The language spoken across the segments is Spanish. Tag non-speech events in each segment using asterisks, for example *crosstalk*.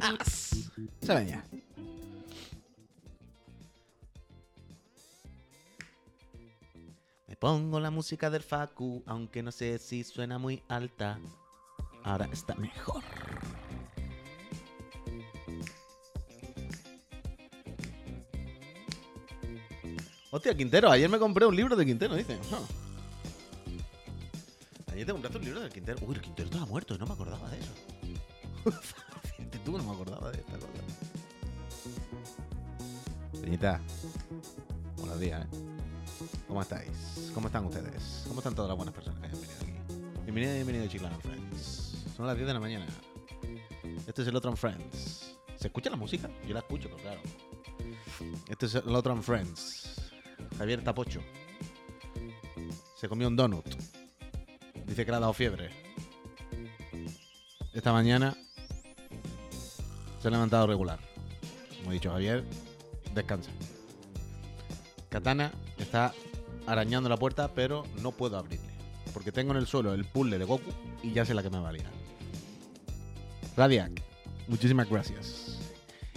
As. Se venía. Me pongo la música del Facu, aunque no sé si suena muy alta. Ahora está mejor. Hostia, Quintero, ayer me compré un libro de Quintero, dice. Ah. Te compraste un libro de Quintero. Uy, el Quintero estaba muerto no me acordaba de eso. *laughs* Tú, no me acordaba de esta cosa. Peñita, buenos días, ¿eh? ¿Cómo estáis? ¿Cómo están ustedes? ¿Cómo están todas las buenas personas que hayan venido aquí? Bienvenido y bienvenido a Friends. Son las 10 de la mañana. Este es el otro Friends. ¿Se escucha la música? Yo la escucho, pero claro. Este es el otro Friends. Javier Tapocho. Se comió un donut. Dice que le ha dado fiebre. Esta mañana se ha levantado regular. Como he dicho Javier, descansa. Katana está arañando la puerta, pero no puedo abrirle. Porque tengo en el suelo el puzzle de Goku y ya sé la que me va a liar. Radiac, muchísimas gracias.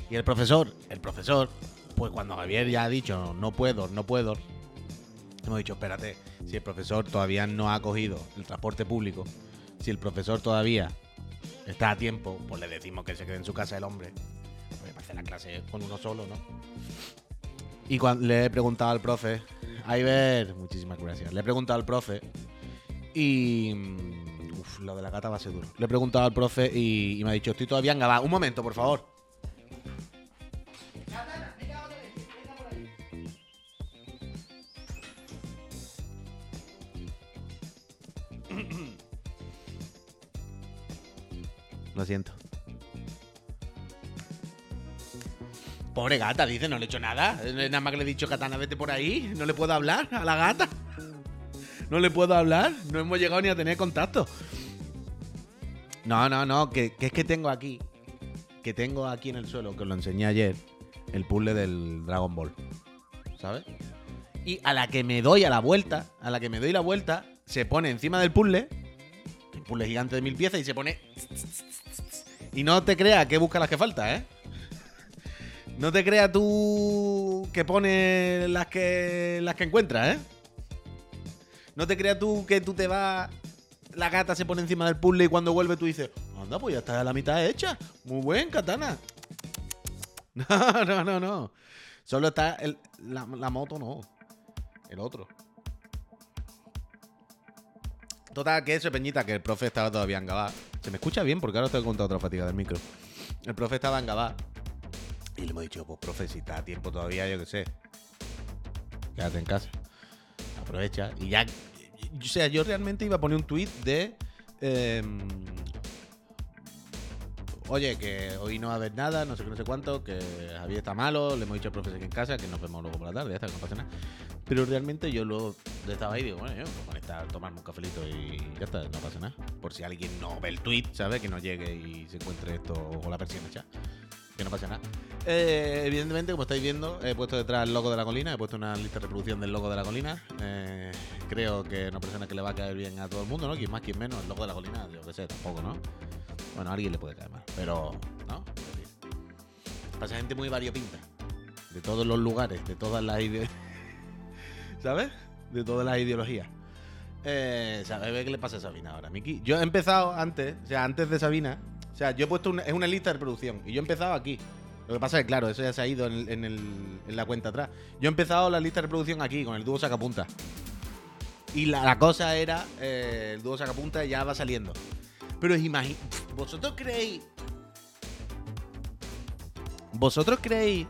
Y el profesor, el profesor, pues cuando Javier ya ha dicho no puedo, no puedo, hemos dicho, espérate, si el profesor todavía no ha cogido el transporte público, si el profesor todavía está a tiempo, pues le decimos que se quede en su casa el hombre. Porque para la clase con uno solo, ¿no? Y cuando le he preguntado al profe, ver, muchísimas gracias. Le he preguntado al profe y. mm, Uf, lo de la gata va a ser duro. Le he preguntado al profe y, y me ha dicho, estoy todavía en Gabá. Un momento, por favor. Pobre gata, dice, no le he hecho nada. Eh, Nada más que le he dicho, Katana, vete por ahí. No le puedo hablar a la gata. No le puedo hablar. No hemos llegado ni a tener contacto. No, no, no. Que, que es que tengo aquí. Que tengo aquí en el suelo, que os lo enseñé ayer. El puzzle del Dragon Ball. ¿Sabes? Y a la que me doy a la vuelta, a la que me doy la vuelta, se pone encima del puzzle. Un puzzle gigante de mil piezas y se pone. Y no te creas que busca las que falta, ¿eh? No te creas tú que pone las que las que encuentras, ¿eh? No te creas tú que tú te vas, la gata se pone encima del puzzle y cuando vuelve tú dices, anda, pues ya está la mitad hecha. Muy buen, katana. *laughs* No, no, no, no. Solo está el- la, la moto, no. El otro. Total, que eso, Peñita, que el profe estaba todavía en Gabá. Se me escucha bien porque ahora te he contado otra fatiga del micro. El profe estaba en Gabá. Y le hemos dicho, pues profe, si está a tiempo todavía, yo qué sé. Quédate en casa. Aprovecha. Y ya. O sea, yo realmente iba a poner un tweet de. em, Oye, que hoy no va a haber nada, no sé qué, no sé cuánto, que Javier está malo, le hemos dicho al profesor que en casa, que nos vemos luego por la tarde, ya está, que no pasa nada. Pero realmente yo luego estaba ahí digo, bueno, yo me conectar a tomarme un cafelito y ya está, no pasa nada. Por si alguien no ve el tweet, ¿sabes? Que no llegue y se encuentre esto o la persiana ya. Que no pasa nada. Eh, evidentemente, como estáis viendo, he puesto detrás el logo de la colina, he puesto una lista de reproducción del logo de la colina. Eh, creo que es una persona que le va a caer bien a todo el mundo, ¿no? Quien más, quien menos, el logo de la colina, yo qué sé, tampoco, ¿no? Bueno, alguien le puede caer mal, pero, ¿no? Pasa gente muy variopinta. De todos los lugares, de todas las ideas. *laughs* ¿Sabes? De todas las ideologías. Eh, ¿Sabes qué le pasa a Sabina ahora, Miki? Yo he empezado antes, o sea, antes de Sabina. O sea, yo he puesto una, es una lista de reproducción y yo he empezado aquí. Lo que pasa es que, claro, eso ya se ha ido en, la cuenta atrás. Yo he empezado la lista de reproducción aquí, con el dúo sacapunta. Y la, la cosa era, eh, el dúo sacapunta ya va saliendo. Pero imagínate, ¿vosotros creéis? ¿Vosotros creéis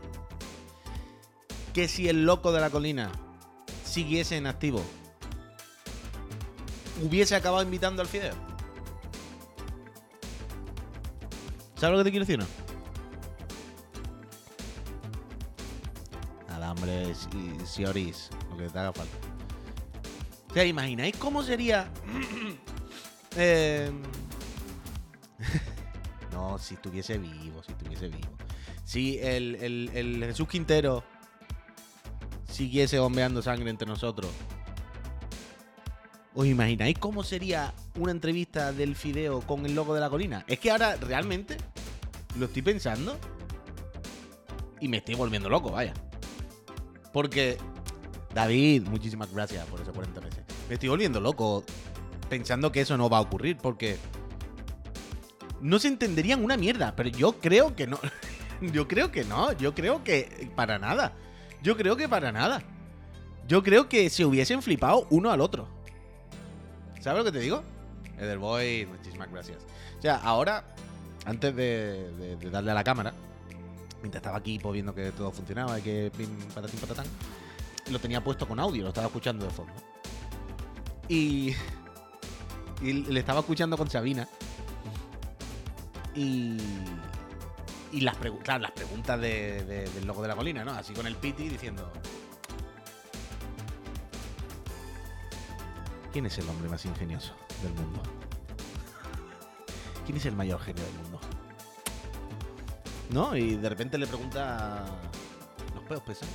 que si el loco de la colina siguiese en activo, hubiese acabado invitando al Fideo? ¿Sabes lo que te quiero decir no? Nada, hombre, si, si orís, lo que te haga falta. O sea, ¿imagináis cómo sería? *clears throat* Eh, *laughs* no, si estuviese vivo, si estuviese vivo. Si el, el- Jesús Quintero siguiese bombeando sangre entre nosotros. ¿Os imagináis cómo sería una entrevista del Fideo con el loco de la colina? Es que ahora realmente lo estoy pensando y me estoy volviendo loco, vaya. Porque, David, muchísimas gracias por esos 40 meses. Me estoy volviendo loco pensando que eso no va a ocurrir porque no se entenderían una mierda, pero yo creo que no. *laughs* yo creo que no, yo creo que para nada. Yo creo que para nada. Yo creo que se hubiesen flipado uno al otro. ¿Sabes lo que te digo? Ederboy, muchísimas gracias. O sea, ahora, antes de, darle a la cámara, mientras estaba aquí viendo que todo funcionaba y que pim, patatín, patatán, lo tenía puesto con audio, lo estaba escuchando de fondo. Y, y le estaba escuchando con Sabina. Y, y las, las preguntas del loco de la colina, ¿no? Así con el piti diciendo, ¿Quién es el hombre más ingenioso del mundo? ¿Quién es el mayor genio del mundo? ¿No? Y de repente le pregunta. ¿Los peos pesan?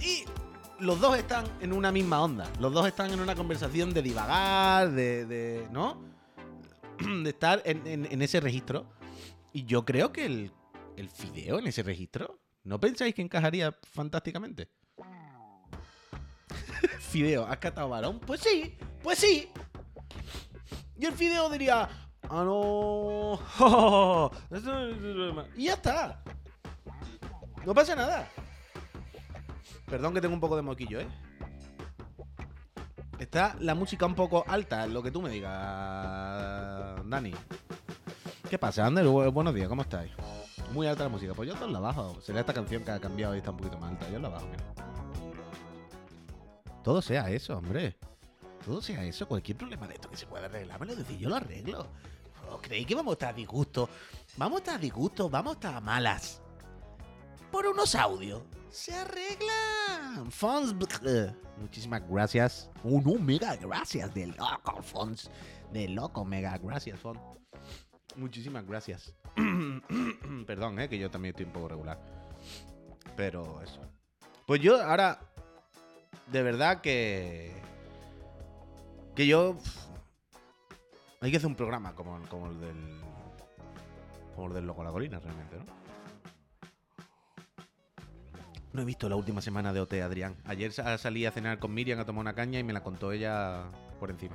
Y los dos están en una misma onda. Los dos están en una conversación de divagar, de. ¿No? *clears throat* De estar en, ese registro. Y yo creo que el, fideo en ese registro. ¿No pensáis que encajaría fantásticamente? *laughs* Fideo, ¿has catado varón? Pues sí, pues sí. Y el Fideo diría, ah, no. *laughs* y ya está. No pasa nada. Perdón que tengo un poco de moquillo, ¿eh? Está la música un poco alta, lo que tú me digas, Dani. ¿Qué pasa, Ander? Buenos días, ¿cómo estáis? Muy alta la música. Pues yo todo la bajo. Será esta canción que ha cambiado y está un poquito más alta. Yo la bajo, mira. Todo sea eso, hombre. Todo sea eso. Cualquier problema de esto que se pueda arreglar, me lo decís, yo lo arreglo. ¿Os creéis que vamos a estar a disgusto? Vamos a estar a disgusto, vamos a estar malas. Por unos audios. Se arreglan. Fons. Muchísimas gracias. Un, un mega gracias del loco, Fons. De loco, mega gracias, Fons. Muchísimas gracias. *clears throat* Perdón, eh, que yo también estoy un poco regular. Pero eso. Pues yo ahora de verdad que. Que yo. Hay que hacer un programa como, el del. Como el del Loco la Colina, realmente, ¿no? No he visto la última semana de OT, Adrián. Ayer salí a cenar con Miriam a tomar una caña y me la contó ella por encima.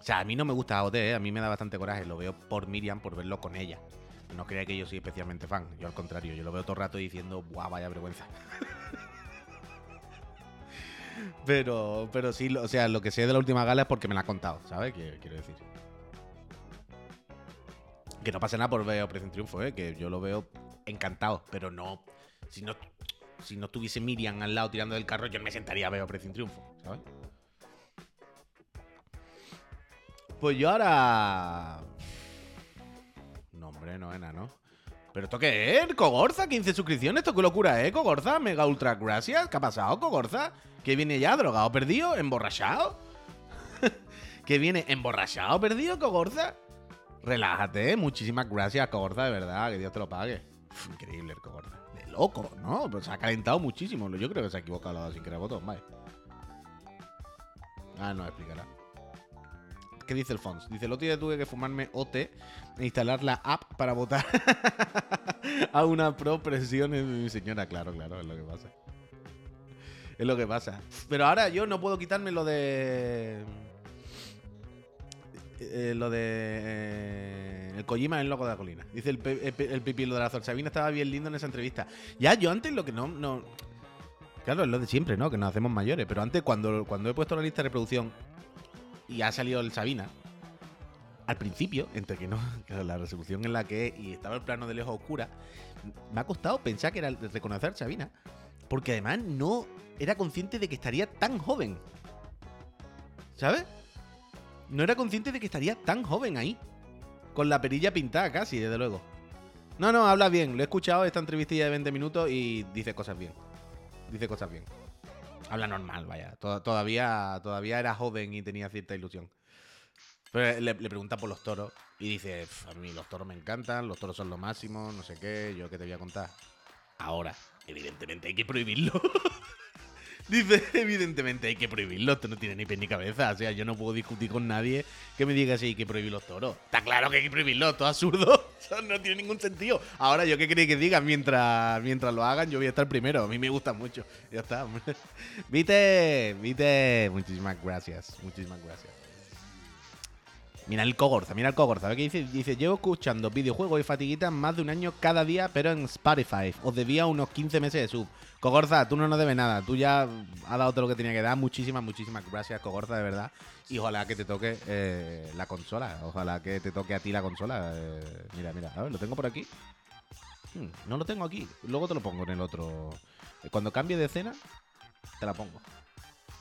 O sea, a mí no me gusta OT, ¿eh? a mí me da bastante coraje. Lo veo por Miriam, por verlo con ella. No crea que yo soy especialmente fan. Yo al contrario, yo lo veo todo el rato diciendo, ¡buah, vaya vergüenza! *laughs* Pero, pero sí, o sea, lo que sé de la última gala es porque me la ha contado, ¿sabes? quiero decir. Que no pasa nada por ver Operación Triunfo, ¿eh? Que yo lo veo encantado, pero no. Si no, si no tuviese Miriam al lado tirando del carro, yo me sentaría a ver Operación Triunfo, ¿sabes? Pues yo ahora. No, hombre, no, ¿no? ¿Pero esto qué es? ¿Cogorza? ¿15 suscripciones? ¿Esto qué locura es? ¿Cogorza? ¿Mega ultra gracias? ¿Qué ha pasado, Cogorza? ¿Qué viene ya? ¿Drogado perdido? ¿Emborrachado? *laughs* ¿Qué viene? ¿Emborrachado perdido, Cogorza? Relájate, muchísimas gracias, Cogorza, de verdad, que Dios te lo pague. increíble el Cogorza. De loco, ¿no? Pero se ha calentado muchísimo. Yo creo que se ha equivocado sin querer botón, vale. Ah, no, explicará. ¿Qué dice el Fons? Dice, el otro día tuve que fumarme OT e instalar la app para votar *laughs* a una pro presión en mi señora. Claro, claro, es lo que pasa. Es lo que pasa. Pero ahora yo no puedo quitarme lo de... Eh, lo de... Eh, el Kojima es el loco de la colina. Dice el, el, pipi, lo de la Sabina estaba bien lindo en esa entrevista. Ya, yo antes lo que no... no Claro, es lo de siempre, ¿no? Que nos hacemos mayores. Pero antes, cuando, cuando he puesto la lista de reproducción y ha salido el Sabina. Al principio, entre que no, *laughs* la resolución en la que y estaba el plano de lejos oscura, me ha costado pensar que era reconocer Sabina, porque además no era consciente de que estaría tan joven. ¿Sabes? No era consciente de que estaría tan joven ahí. Con la perilla pintada casi, desde luego. No, no, habla bien. Lo he escuchado esta entrevistilla de 20 minutos y dice cosas bien. Dice cosas bien. Habla normal, vaya. Todavía, todavía era joven y tenía cierta ilusión. Pero le, pregunta por los toros y dice, a mí los toros me encantan, los toros son lo máximo, no sé qué, yo qué te voy a contar. Ahora, evidentemente hay que prohibirlo. *laughs* Dice, evidentemente hay que prohibirlo, esto no tiene ni pie ni cabeza. O sea, yo no puedo discutir con nadie que me diga si hay que prohibir los toros. Está claro que hay que prohibirlo, todo absurdo. *laughs* Eso no tiene ningún sentido. Ahora, ¿yo qué queréis que diga? Mientras, mientras lo hagan, yo voy a estar primero. A mí me gusta mucho. Ya está. *laughs* Vite, Vite, muchísimas gracias. Muchísimas gracias. Mira el Cogorza, mira el Cogorza. ¿Qué dice? Dice, llevo escuchando videojuegos y fatiguitas más de un año cada día, pero en Spotify. Os debía unos 15 meses de sub. Cogorza, tú no nos debes nada. Tú ya has dado todo lo que tenía que dar. Muchísimas, muchísimas gracias, Cogorza, de verdad. Y ojalá que te toque eh, la consola. Ojalá que te toque a ti la consola. Eh, mira, mira. A ver, lo tengo por aquí. Hmm, no lo tengo aquí. Luego te lo pongo en el otro. Cuando cambie de escena, te la pongo.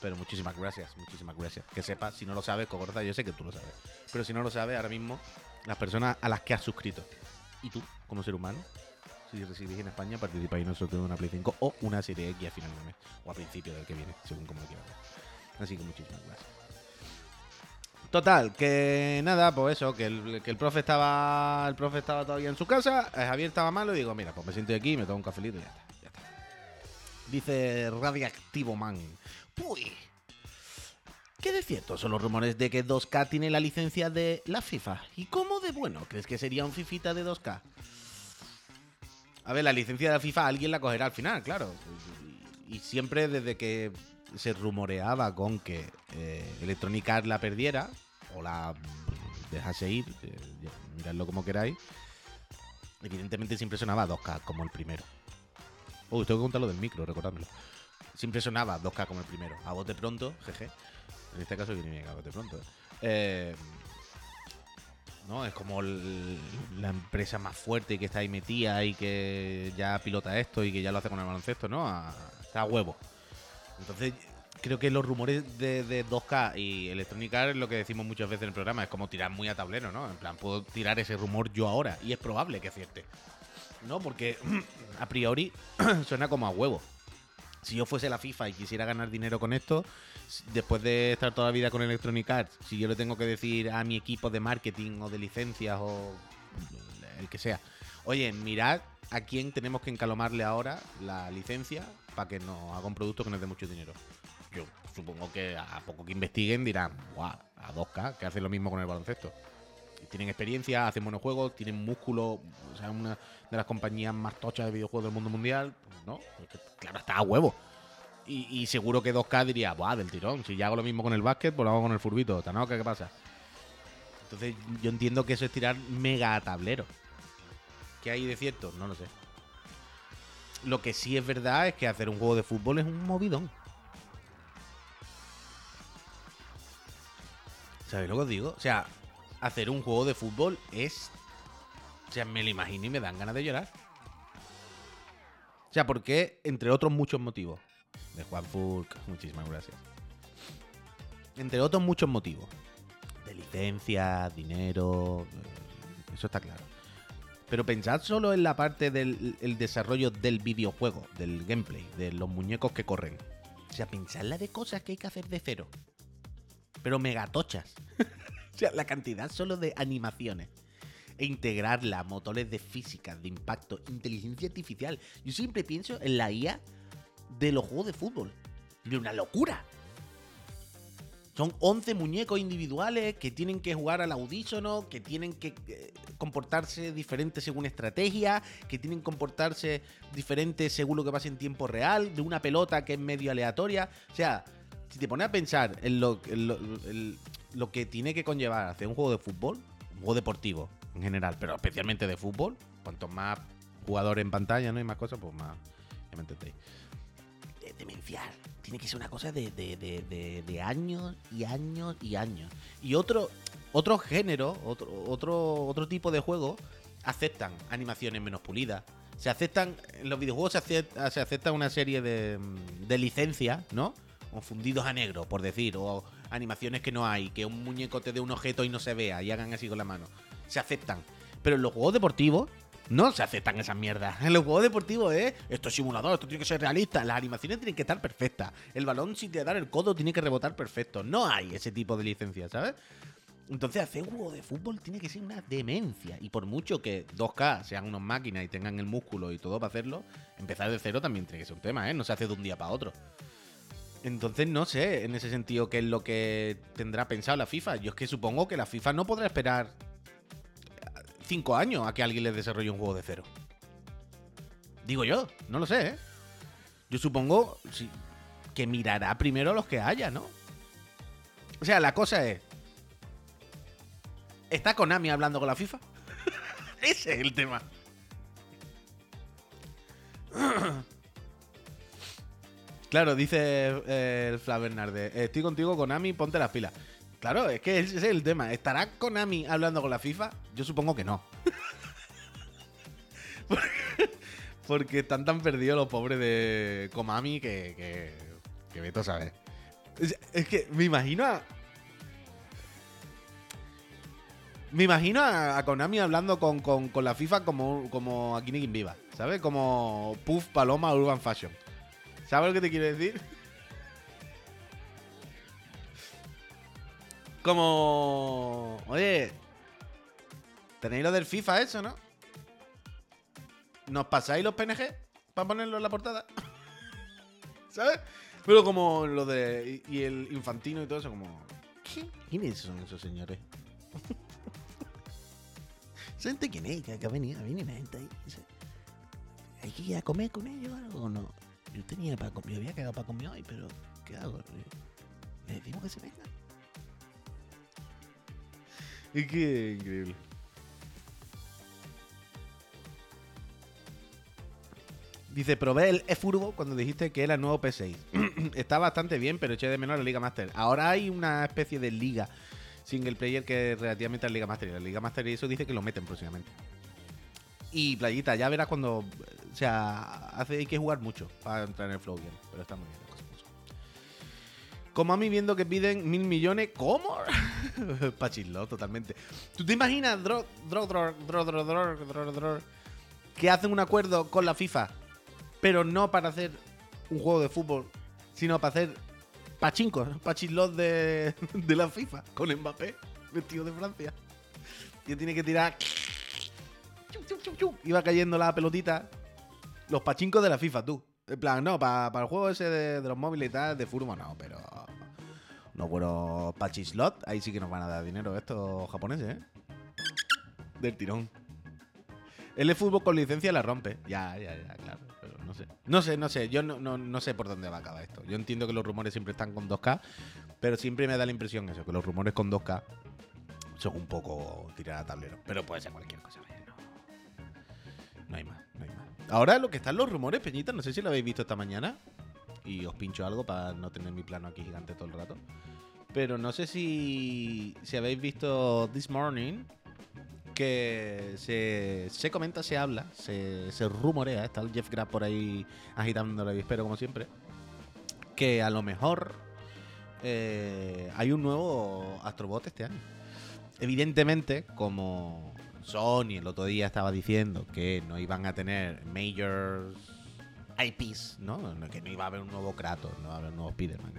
Pero muchísimas gracias, muchísimas gracias. Que sepas, si no lo sabes, Cogorza, yo sé que tú lo sabes. Pero si no lo sabes, ahora mismo, las personas a las que has suscrito. Y tú, como ser humano, si residís en España, participáis en nosotros de una Play 5 o una Serie X a final de mes. O a principio del que viene, según como quieras. Así que muchísimas gracias. Total, que nada, pues eso, que el, que el profe estaba. El profe estaba todavía en su casa, eh, Javier estaba malo y digo, mira, pues me siento aquí, me tomo un cafelito y ya está, ya está. Dice Radiactivo Man. Uy. ¿Qué de cierto son los rumores de que 2K tiene la licencia de la FIFA? ¿Y cómo de bueno crees que sería un Fifita de 2K? A ver, la licencia de la FIFA alguien la cogerá al final, claro. Y siempre desde que se rumoreaba con que eh, Electronic Arts la perdiera, o la dejase ir, eh, miradlo como queráis, evidentemente siempre sonaba 2K como el primero. Uy, tengo que contar lo del micro, recordádmelo. Siempre sonaba 2K como el primero. A bote pronto, jeje. En este caso viene bien a bote pronto. Eh, ¿no? Es como la empresa más fuerte que está ahí metida y que ya pilota esto y que ya lo hace con el baloncesto, ¿no? Está a huevo. Entonces, creo que los rumores de, de 2K y Electronic Arts, lo que decimos muchas veces en el programa, es como tirar muy a tablero, ¿no? En plan, puedo tirar ese rumor yo ahora y es probable que acierte. ¿No? Porque *clears throat* a priori *clears throat* suena como a huevo. Si yo fuese la FIFA y quisiera ganar dinero con esto, después de estar toda la vida con Electronic Arts, si yo le tengo que decir a mi equipo de marketing o de licencias o el que sea, oye, mirad a quién tenemos que encalomarle ahora la licencia para que nos haga un producto que nos dé mucho dinero. Yo supongo que a poco que investiguen dirán, guau, a 2K, que hace lo mismo con el baloncesto. Tienen experiencia, hacen buenos juegos, tienen músculo, o sea, una de las compañías más tochas de videojuegos del mundo mundial, ¿no? Es que, claro, está a huevo. Y, seguro que 2K diría, buah, del tirón, si ya hago lo mismo con el básquet, pues lo hago con el furbito, ¿Tanoca qué pasa? Entonces yo entiendo que eso es tirar mega tablero. ¿Qué hay de cierto? No lo sé. Lo que sí es verdad es que hacer un juego de fútbol es un movidón. ¿Sabéis lo que os digo? O sea, hacer un juego de fútbol es. O sea, me lo imagino y me dan ganas de llorar. O sea, porque, entre otros muchos motivos. De Juan muchísimas gracias. Entre otros muchos motivos. De licencias, dinero. eh, Eso está claro. Pero pensad solo en la parte del el desarrollo del videojuego, del gameplay, de los muñecos que corren. O sea, pensad la de cosas que hay que hacer de cero. Pero megatochas. *laughs* o sea, la cantidad solo de animaciones. E integrarla, motores de física, de impacto, inteligencia artificial. Yo siempre pienso en la IA de los juegos de fútbol. De una locura. Son 11 muñecos individuales que tienen que jugar al audísono, que tienen que eh, comportarse diferente según estrategia, que tienen que comportarse diferente según lo que pasa en tiempo real, de una pelota que es medio aleatoria. O sea, si te pones a pensar en lo, en lo- en lo que tiene que conllevar hacer un juego de fútbol, un juego deportivo en general, pero especialmente de fútbol, cuanto más jugadores en pantalla ¿no? y más cosas, pues más. Ya me entendéis. Es demencial. Tiene que ser una cosa de, de- de- de- de años y años y años. Y otro, otro género, otro, otro, otro tipo de juego, aceptan animaciones menos pulidas. Se aceptan, en los videojuegos se acepta, se acepta una serie de, de licencias, ¿no? O fundidos a negro, por decir, o animaciones que no hay, que un muñeco te dé un objeto y no se vea y hagan así con la mano. Se aceptan. Pero en los juegos deportivos no se aceptan esas mierdas. En los juegos deportivos es esto es simulador, esto tiene que ser realista, las animaciones tienen que estar perfectas. El balón si te da el codo tiene que rebotar perfecto. No hay ese tipo de licencias, ¿sabes? Entonces hacer un juego de fútbol tiene que ser una demencia. Y por mucho que 2K sean unos máquinas y tengan el músculo y todo para hacerlo, empezar de cero también tiene que ser un tema, ¿eh? No se hace de un día para otro. Entonces no sé en ese sentido qué es lo que tendrá pensado la FIFA. Yo es que supongo que la FIFA no podrá esperar cinco años a que alguien les desarrolle un juego de cero. Digo yo, no lo sé, ¿eh? Yo supongo que mirará primero los que haya, ¿no? O sea, la cosa es... ¿Está Konami hablando con la FIFA? *laughs* Ese es el tema. *clears throat* Claro, dice eh, el Fla Estoy contigo, Konami, ponte las pilas. Claro, es que ese es el tema. ¿Estará Konami hablando con la FIFA? Yo supongo que no. *laughs* porque, están tan perdidos los pobres de Konami que, que, que Beto sabe. Es, que me imagino a. Me imagino a, Konami hablando con, la FIFA como, como a Kinikin Viva, ¿sabes? Como Puff Paloma Urban Fashion. ¿Sabes lo que te quiero decir? Como. Oye. Tenéis lo del FIFA, eso, ¿no? ¿Nos pasáis los PNG para ponerlo en la portada? *laughs* ¿Sabes? Pero como lo de. Y el infantino y todo eso, como. ¿Qué? ¿Quiénes son esos señores? *laughs* ¿Gente quién es? Que ha venido, viene gente ahí. ¿Hay que ir a comer con ellos o no? Yo tenía para comer, había quedado para comer hoy, pero ¿qué hago? ¿Le decimos que se venga? Es que increíble. Dice, probé el eFurbo cuando dijiste que era el nuevo P6. *clears throat* Está bastante bien, pero eché de menos la Liga Master. Ahora hay una especie de liga single player que es relativamente a la Liga Master. La Liga Master y eso dice que lo meten próximamente. Y playita, ya verás cuando. O sea, hace, hay que jugar mucho para entrar en el flow bien. Pero está muy bien Como a mí viendo que piden mil millones. ¿Cómo? *laughs* *laughs* Pachillo, totalmente. ¿Tú te imaginas dro, dro, dro, que hacen un acuerdo con la FIFA? Pero no para hacer un juego de fútbol, sino para hacer pachincos, *laughs* pachillos de, *laughs* de la FIFA con Mbappé, vestido de Francia. Y tiene que tirar Iba cayendo la pelotita. Los pachincos de la FIFA, tú. En plan, no, para el juego ese de, los móviles y tal, de furbo no, pero. No bueno, pachislot, ahí sí que nos van a dar dinero estos japoneses, ¿eh? Del tirón. El fútbol con licencia la rompe. Ya, ya, ya, claro. Pero no sé. No sé, no sé. Yo no, no, no sé por dónde va a acabar esto. Yo entiendo que los rumores siempre están con 2K, pero siempre me da la impresión eso, que los rumores con 2K son un poco tirar a tablero. Pero puede ser cualquier cosa. No hay más, no hay más. Ahora lo que están los rumores, Peñita, no sé si lo habéis visto esta mañana. Y os pincho algo para no tener mi plano aquí gigante todo el rato. Pero no sé si, si habéis visto This Morning. Que se, comenta, se habla, se, rumorea. Está el Jeff Graff por ahí agitando la espero como siempre. Que a lo mejor eh, hay un nuevo Astrobot este año. Evidentemente, como Sony el otro día estaba diciendo que no iban a tener major IPs, ¿no? Que no iba a haber un nuevo Kratos, no iba a haber un nuevo Spider-Man.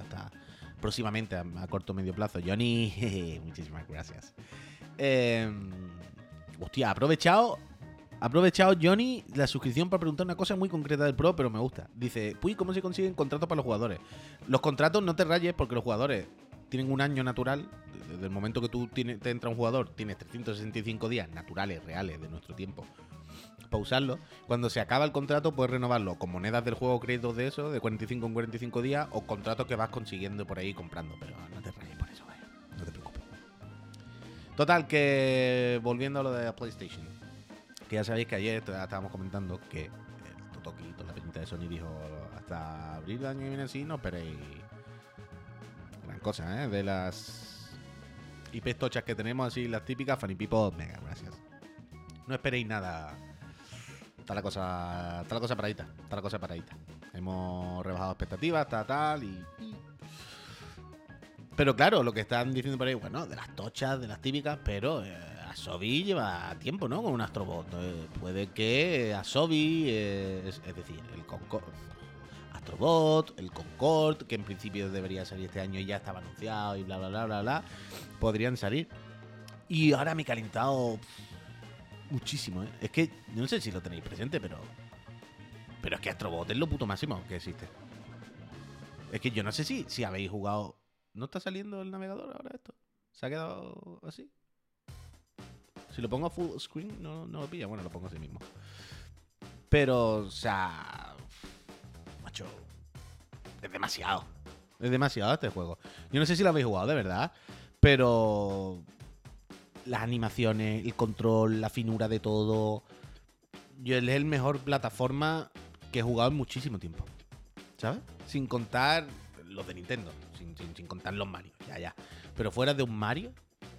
Hasta próximamente, a, corto o medio plazo. Johnny, *laughs* muchísimas gracias. Em, hostia, aprovechado aprovechado Johnny la suscripción para preguntar una cosa muy concreta del Pro, pero me gusta. Dice, Puy, ¿cómo se consiguen contratos para los jugadores? Los contratos no te rayes porque los jugadores tienen un año natural. Desde el momento que tú te entra un jugador, tienes 365 días naturales, reales, de nuestro tiempo, para usarlo. Cuando se acaba el contrato, puedes renovarlo con monedas del juego, créditos de eso, de 45 en 45 días, o contratos que vas consiguiendo por ahí comprando. Pero no te rayes por eso, ¿eh? no te preocupes. Total, que volviendo a lo de PlayStation, que ya sabéis que ayer estábamos comentando que el Totoki, la peñita de Sony, dijo hasta abril del año que viene así, no esperéis cosas, ¿eh? De las IP tochas que tenemos, así las típicas, Funny People, mega, gracias. No esperéis nada. Está la cosa, está la cosa paradita, está la cosa paradita. Hemos rebajado expectativas, tal, tal, y... Pero claro, lo que están diciendo por ahí, bueno, de las tochas, de las típicas, pero eh, Asobi lleva tiempo, ¿no? Con un Astrobot. Eh, puede que Asobi, eh, es, es, decir, el Concord, Astrobot, el Concord, que en principio debería salir este año y ya estaba anunciado y bla, bla, bla, bla, bla, podrían salir. Y ahora me he calentado muchísimo, ¿eh? Es que no sé si lo tenéis presente, pero. Pero es que Astrobot es lo puto máximo que existe. Es que yo no sé si, si habéis jugado. ¿No está saliendo el navegador ahora esto? ¿Se ha quedado así? Si lo pongo a full screen, no, no lo pilla. Bueno, lo pongo así mismo. Pero, o sea. Macho. Es demasiado. Es demasiado este juego. Yo no sé si lo habéis jugado, de verdad. Pero. Las animaciones, el control, la finura de todo. Yo es el mejor plataforma que he jugado en muchísimo tiempo. ¿Sabes? Sin contar los de Nintendo. Sin, sin- contar los Mario. Ya, ya. Pero fuera de un Mario.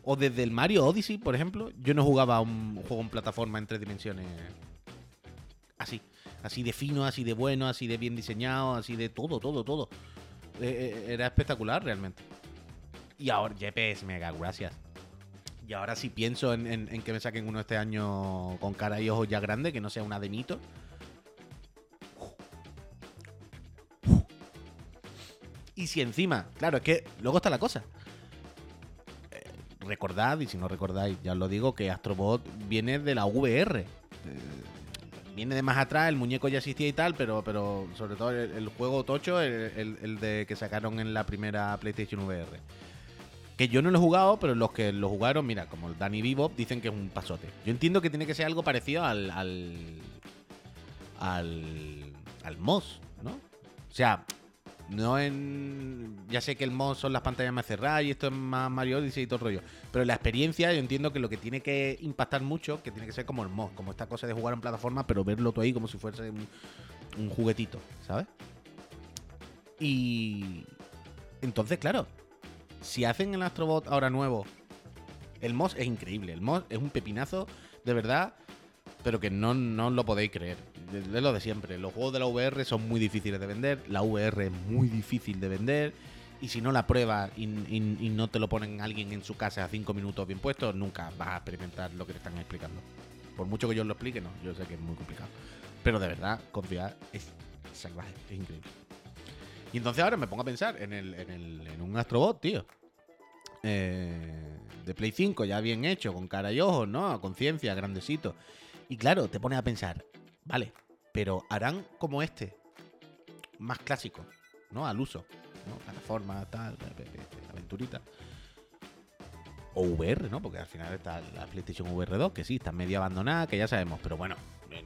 O desde el Mario Odyssey, por ejemplo. Yo no jugaba un juego en plataforma en tres dimensiones. Así. Así de fino, así de bueno, así de bien diseñado, así de todo, todo, todo. Eh, eh, era espectacular realmente. Y ahora, JPS, mega, gracias. Y ahora sí pienso en, que me saquen uno este año con cara y ojos ya grande, que no sea una demito. Y si encima, claro, es que luego está la cosa. Eh, recordad, y si no recordáis, ya os lo digo, que Astrobot viene de la VR. Eh, viene de más atrás, el muñeco ya existía y tal, pero, pero sobre todo el, el juego tocho, el, el- el de que sacaron en la primera PlayStation VR. Que yo no lo he jugado, pero los que lo jugaron, mira, como el Danny Bebop, dicen que es un pasote. Yo entiendo que tiene que ser algo parecido al. al. al. al MOS, ¿no? O sea, no en. Ya sé que el MOS son las pantallas más cerradas y esto es más Mario Odyssey y todo el rollo. Pero la experiencia, yo entiendo que lo que tiene que impactar mucho, que tiene que ser como el MOS, como esta cosa de jugar en plataforma, pero verlo tú ahí como si fuese un, un juguetito, ¿sabes? Y. Entonces, claro, si hacen el Astrobot ahora nuevo, el MOS es increíble. El MOS es un pepinazo, de verdad, pero que no, no lo podéis creer. Es lo de siempre. Los juegos de la VR son muy difíciles de vender. La VR es muy difícil de vender. Y si no la pruebas y, y- no te lo ponen alguien en su casa a cinco minutos bien puesto, nunca vas a experimentar lo que te están explicando. Por mucho que yo os lo explique, no. Yo sé que es muy complicado. Pero de verdad, confiar es salvaje, es increíble. Y entonces ahora me pongo a pensar en, el, en, el- en un Astrobot, tío. Eh, de Play 5, ya bien hecho, con cara y ojos, ¿no? A conciencia, grandecito. Y claro, te pones a pensar, vale, pero harán como este, más clásico, ¿no? Al uso, ¿no? Plataforma, tal, aventurita. O VR, ¿no? Porque al final está la PlayStation VR 2, que sí, está medio abandonada, que ya sabemos, pero bueno,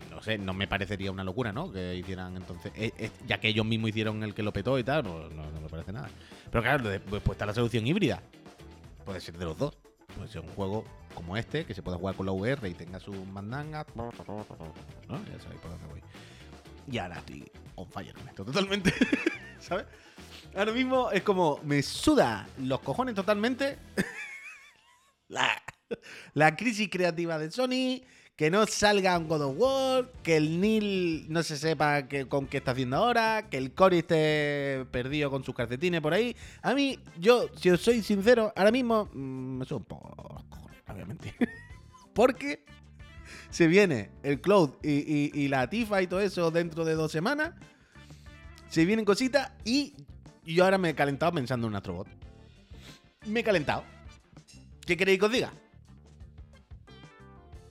no sé, no me parecería una locura, ¿no? Que hicieran entonces, eh, eh, ya que ellos mismos hicieron el que lo petó y tal, pues no, me parece nada. Pero claro, después está la solución híbrida. Puede ser de los dos. Puede ser un juego como este, que se pueda jugar con la VR y tenga sus mandangas. Ya sabéis por dónde voy. Y ahora estoy on fire con esto, totalmente. *laughs* ¿Sabes? Ahora mismo es como me suda los cojones totalmente *laughs* la, la crisis creativa de Sony, que no salga un God of War, que el Neil no se sepa con qué está haciendo ahora, que el Cory esté perdido con sus calcetines por ahí. A mí, yo, si os soy sincero, ahora mismo mm, me suda un poco obviamente. *laughs* Porque se viene el Cloud y la Tifa y todo eso dentro de dos semanas. Se vienen cositas y yo ahora me he calentado pensando en un Astrobot. Me he calentado. ¿Qué queréis que os diga?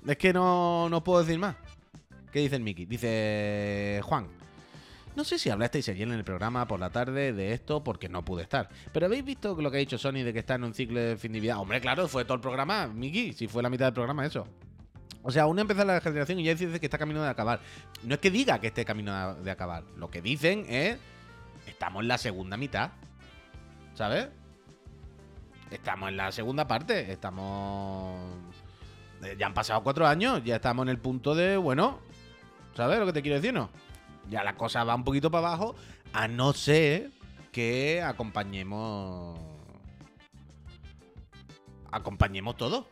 Es que no, no puedo decir más. ¿Qué dice el Mickey? Dice Juan. No sé si hablasteis ayer en el programa por la tarde de esto porque no pude estar. Pero habéis visto lo que ha dicho Sony de que está en un ciclo de fin de vida. Hombre, claro, fue todo el programa, Mickey. Si fue la mitad del programa eso. O sea, uno empieza la generación y ya dice que está camino de acabar. No es que diga que esté camino de acabar. Lo que dicen es. Estamos en la segunda mitad. ¿Sabes? Estamos en la segunda parte. Estamos. Eh, Ya han pasado cuatro años. Ya estamos en el punto de. Bueno. ¿Sabes lo que te quiero decir, no? Ya la cosa va un poquito para abajo. A no ser que acompañemos. Acompañemos todo.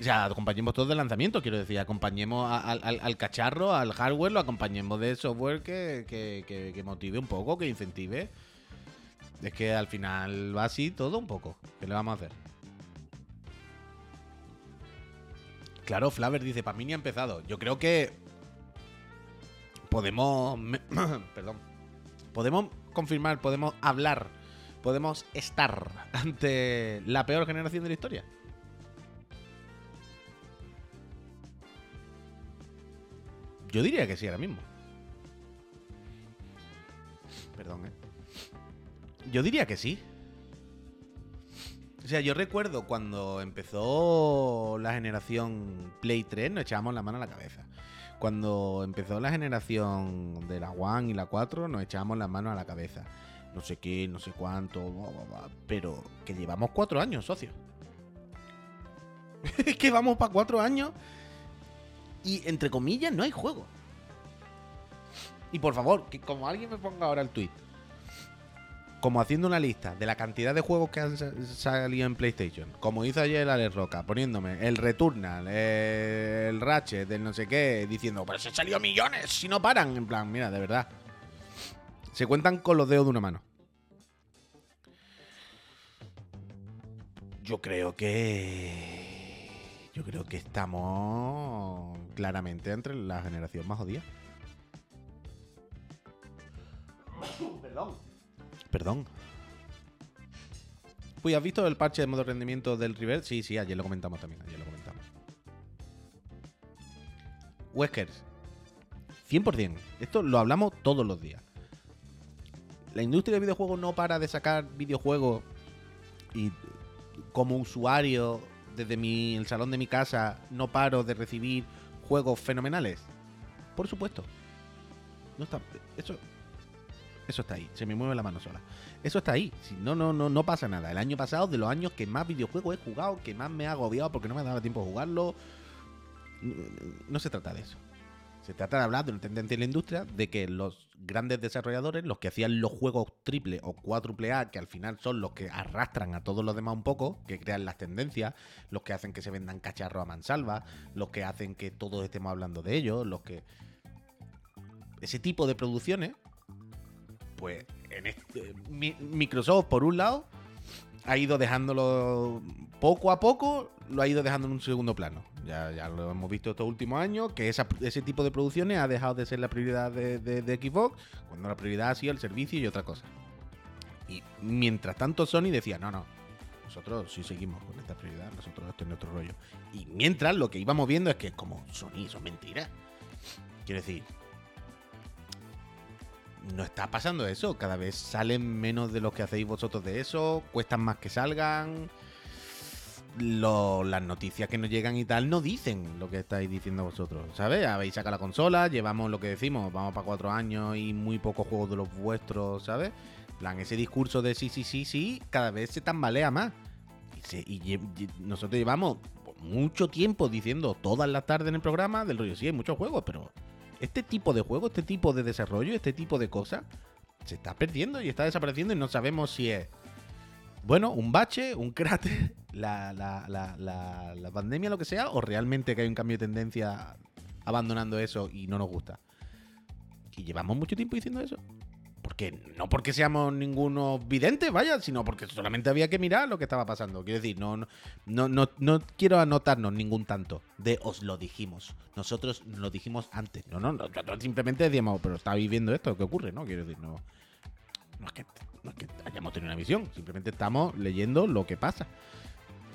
O sea, acompañemos todo el lanzamiento, quiero decir, acompañemos al, cacharro, al hardware, lo acompañemos de software que- que motive un poco, que incentive. Es que al final va así todo un poco. ¿Qué le vamos a hacer? Claro, Flaver dice, para mí ni ha empezado. Yo creo que podemos... *clears throat* Perdón. Podemos confirmar, podemos hablar, podemos estar *laughs* ante la peor generación de la historia. Yo diría que sí ahora mismo. Perdón, ¿eh? Yo diría que sí. O sea, yo recuerdo cuando empezó la generación Play 3, nos echábamos la mano a la cabeza. Cuando empezó la generación de la One y la 4, nos echábamos las manos a la cabeza. No sé qué, no sé cuánto, pero que llevamos cuatro años, socio. *laughs* es que vamos para cuatro años y entre comillas no hay juego. Y por favor, que como alguien me ponga ahora el tweet, como haciendo una lista de la cantidad de juegos que han sa- salido en PlayStation, como hizo ayer Alex Roca, poniéndome el Returnal, el Ratchet, el no sé qué, diciendo, pero se han salido millones si no paran. En plan, mira, de verdad. Se cuentan con los dedos de una mano. Yo creo que. Yo creo que estamos claramente entre la generación más jodida. *coughs* Perdón. Perdón. Uy, ¿has visto el parche de modo rendimiento del River? Sí, sí, ayer lo comentamos también. Ayer lo comentamos. Weskers. 100%. Esto lo hablamos todos los días. La industria de videojuegos no para de sacar videojuegos y como usuario desde mi, el salón de mi casa no paro de recibir juegos fenomenales. Por supuesto. No está, eso, eso está ahí. Se me mueve la mano sola. Eso está ahí. Si no, no, no, no pasa nada. El año pasado, de los años que más videojuegos he jugado, que más me ha agobiado porque no me daba tiempo de jugarlo. No se trata de eso. Se trata de hablar de una tendencia en la industria de que los grandes desarrolladores, los que hacían los juegos triple o cuádruple A, que al final son los que arrastran a todos los demás un poco, que crean las tendencias, los que hacen que se vendan cacharros a mansalva, los que hacen que todos estemos hablando de ellos, los que. Ese tipo de producciones, pues Mi- Microsoft, por un lado, ha ido dejándolo poco a poco, lo ha ido dejando en un segundo plano. Ya, ya lo hemos visto estos últimos años, que ese tipo de producciones ha dejado de ser la prioridad de, de- de Xbox, cuando la prioridad ha sido el servicio y otra cosa. Y mientras tanto Sony decía, no, no, nosotros sí seguimos con esta prioridad, nosotros esto es nuestro rollo. Y mientras lo que íbamos viendo es que como Sony son mentiras. Quiero decir, no está pasando eso. Cada vez salen menos de los que hacéis vosotros de eso. Cuestan más que salgan. Las noticias que nos llegan y tal no dicen lo que estáis diciendo vosotros. ¿Sabes? Habéis sacado la consola, llevamos lo que decimos, vamos para cuatro años y muy pocos juegos de los vuestros, ¿sabes? Plan, ese discurso de sí, sí, sí, sí, cada vez se tambalea más. Y, nosotros llevamos mucho tiempo diciendo todas las tardes en el programa del rollo, sí, hay muchos juegos, pero este tipo de juego, este tipo de desarrollo, este tipo de cosas, se está perdiendo y está desapareciendo y no sabemos si es, bueno, un bache, un cráter, *laughs* la, pandemia, lo que sea, o realmente que hay un cambio de tendencia abandonando eso y no nos gusta. Y llevamos mucho tiempo diciendo eso. Porque no porque seamos ningunos videntes, vaya, sino porque solamente había que mirar lo que estaba pasando. Quiero decir, no, no, no, no, no quiero anotarnos ningún tanto de os lo dijimos. Nosotros lo dijimos antes. No, no, nosotros simplemente decíamos, pero estáis viendo esto, ¿qué ocurre? No, quiero decir, no. No es que, no es que hayamos tenido una visión, simplemente estamos leyendo lo que pasa.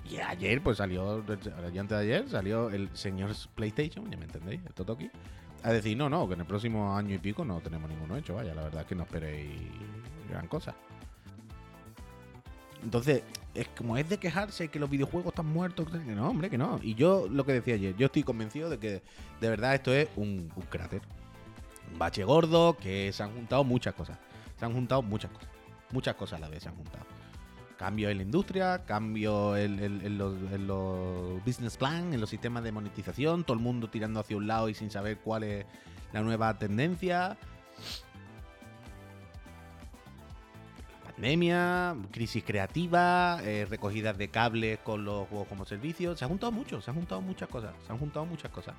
Y ayer, pues salió, ayer antes de ayer, salió el señor PlayStation, ya me entendéis, el Totoki, a decir, no, no, que en el próximo año y pico no tenemos ninguno hecho, vaya, la verdad es que no esperéis gran cosa. Entonces, es como es de quejarse que los videojuegos están muertos, que no, hombre, que no. Y yo, lo que decía ayer, yo estoy convencido de que de verdad esto es un, un cráter. Un bache gordo, que se han juntado muchas cosas. Se han juntado muchas cosas. Muchas cosas a la vez se han juntado. Cambio en la industria, cambio en, los, business plan, en los sistemas de monetización, todo el mundo tirando hacia un lado y sin saber cuál es la nueva tendencia. Pandemia, crisis creativa, eh, recogidas de cables con los juegos como servicio. Se han juntado mucho, se han juntado muchas cosas. Se han juntado muchas cosas.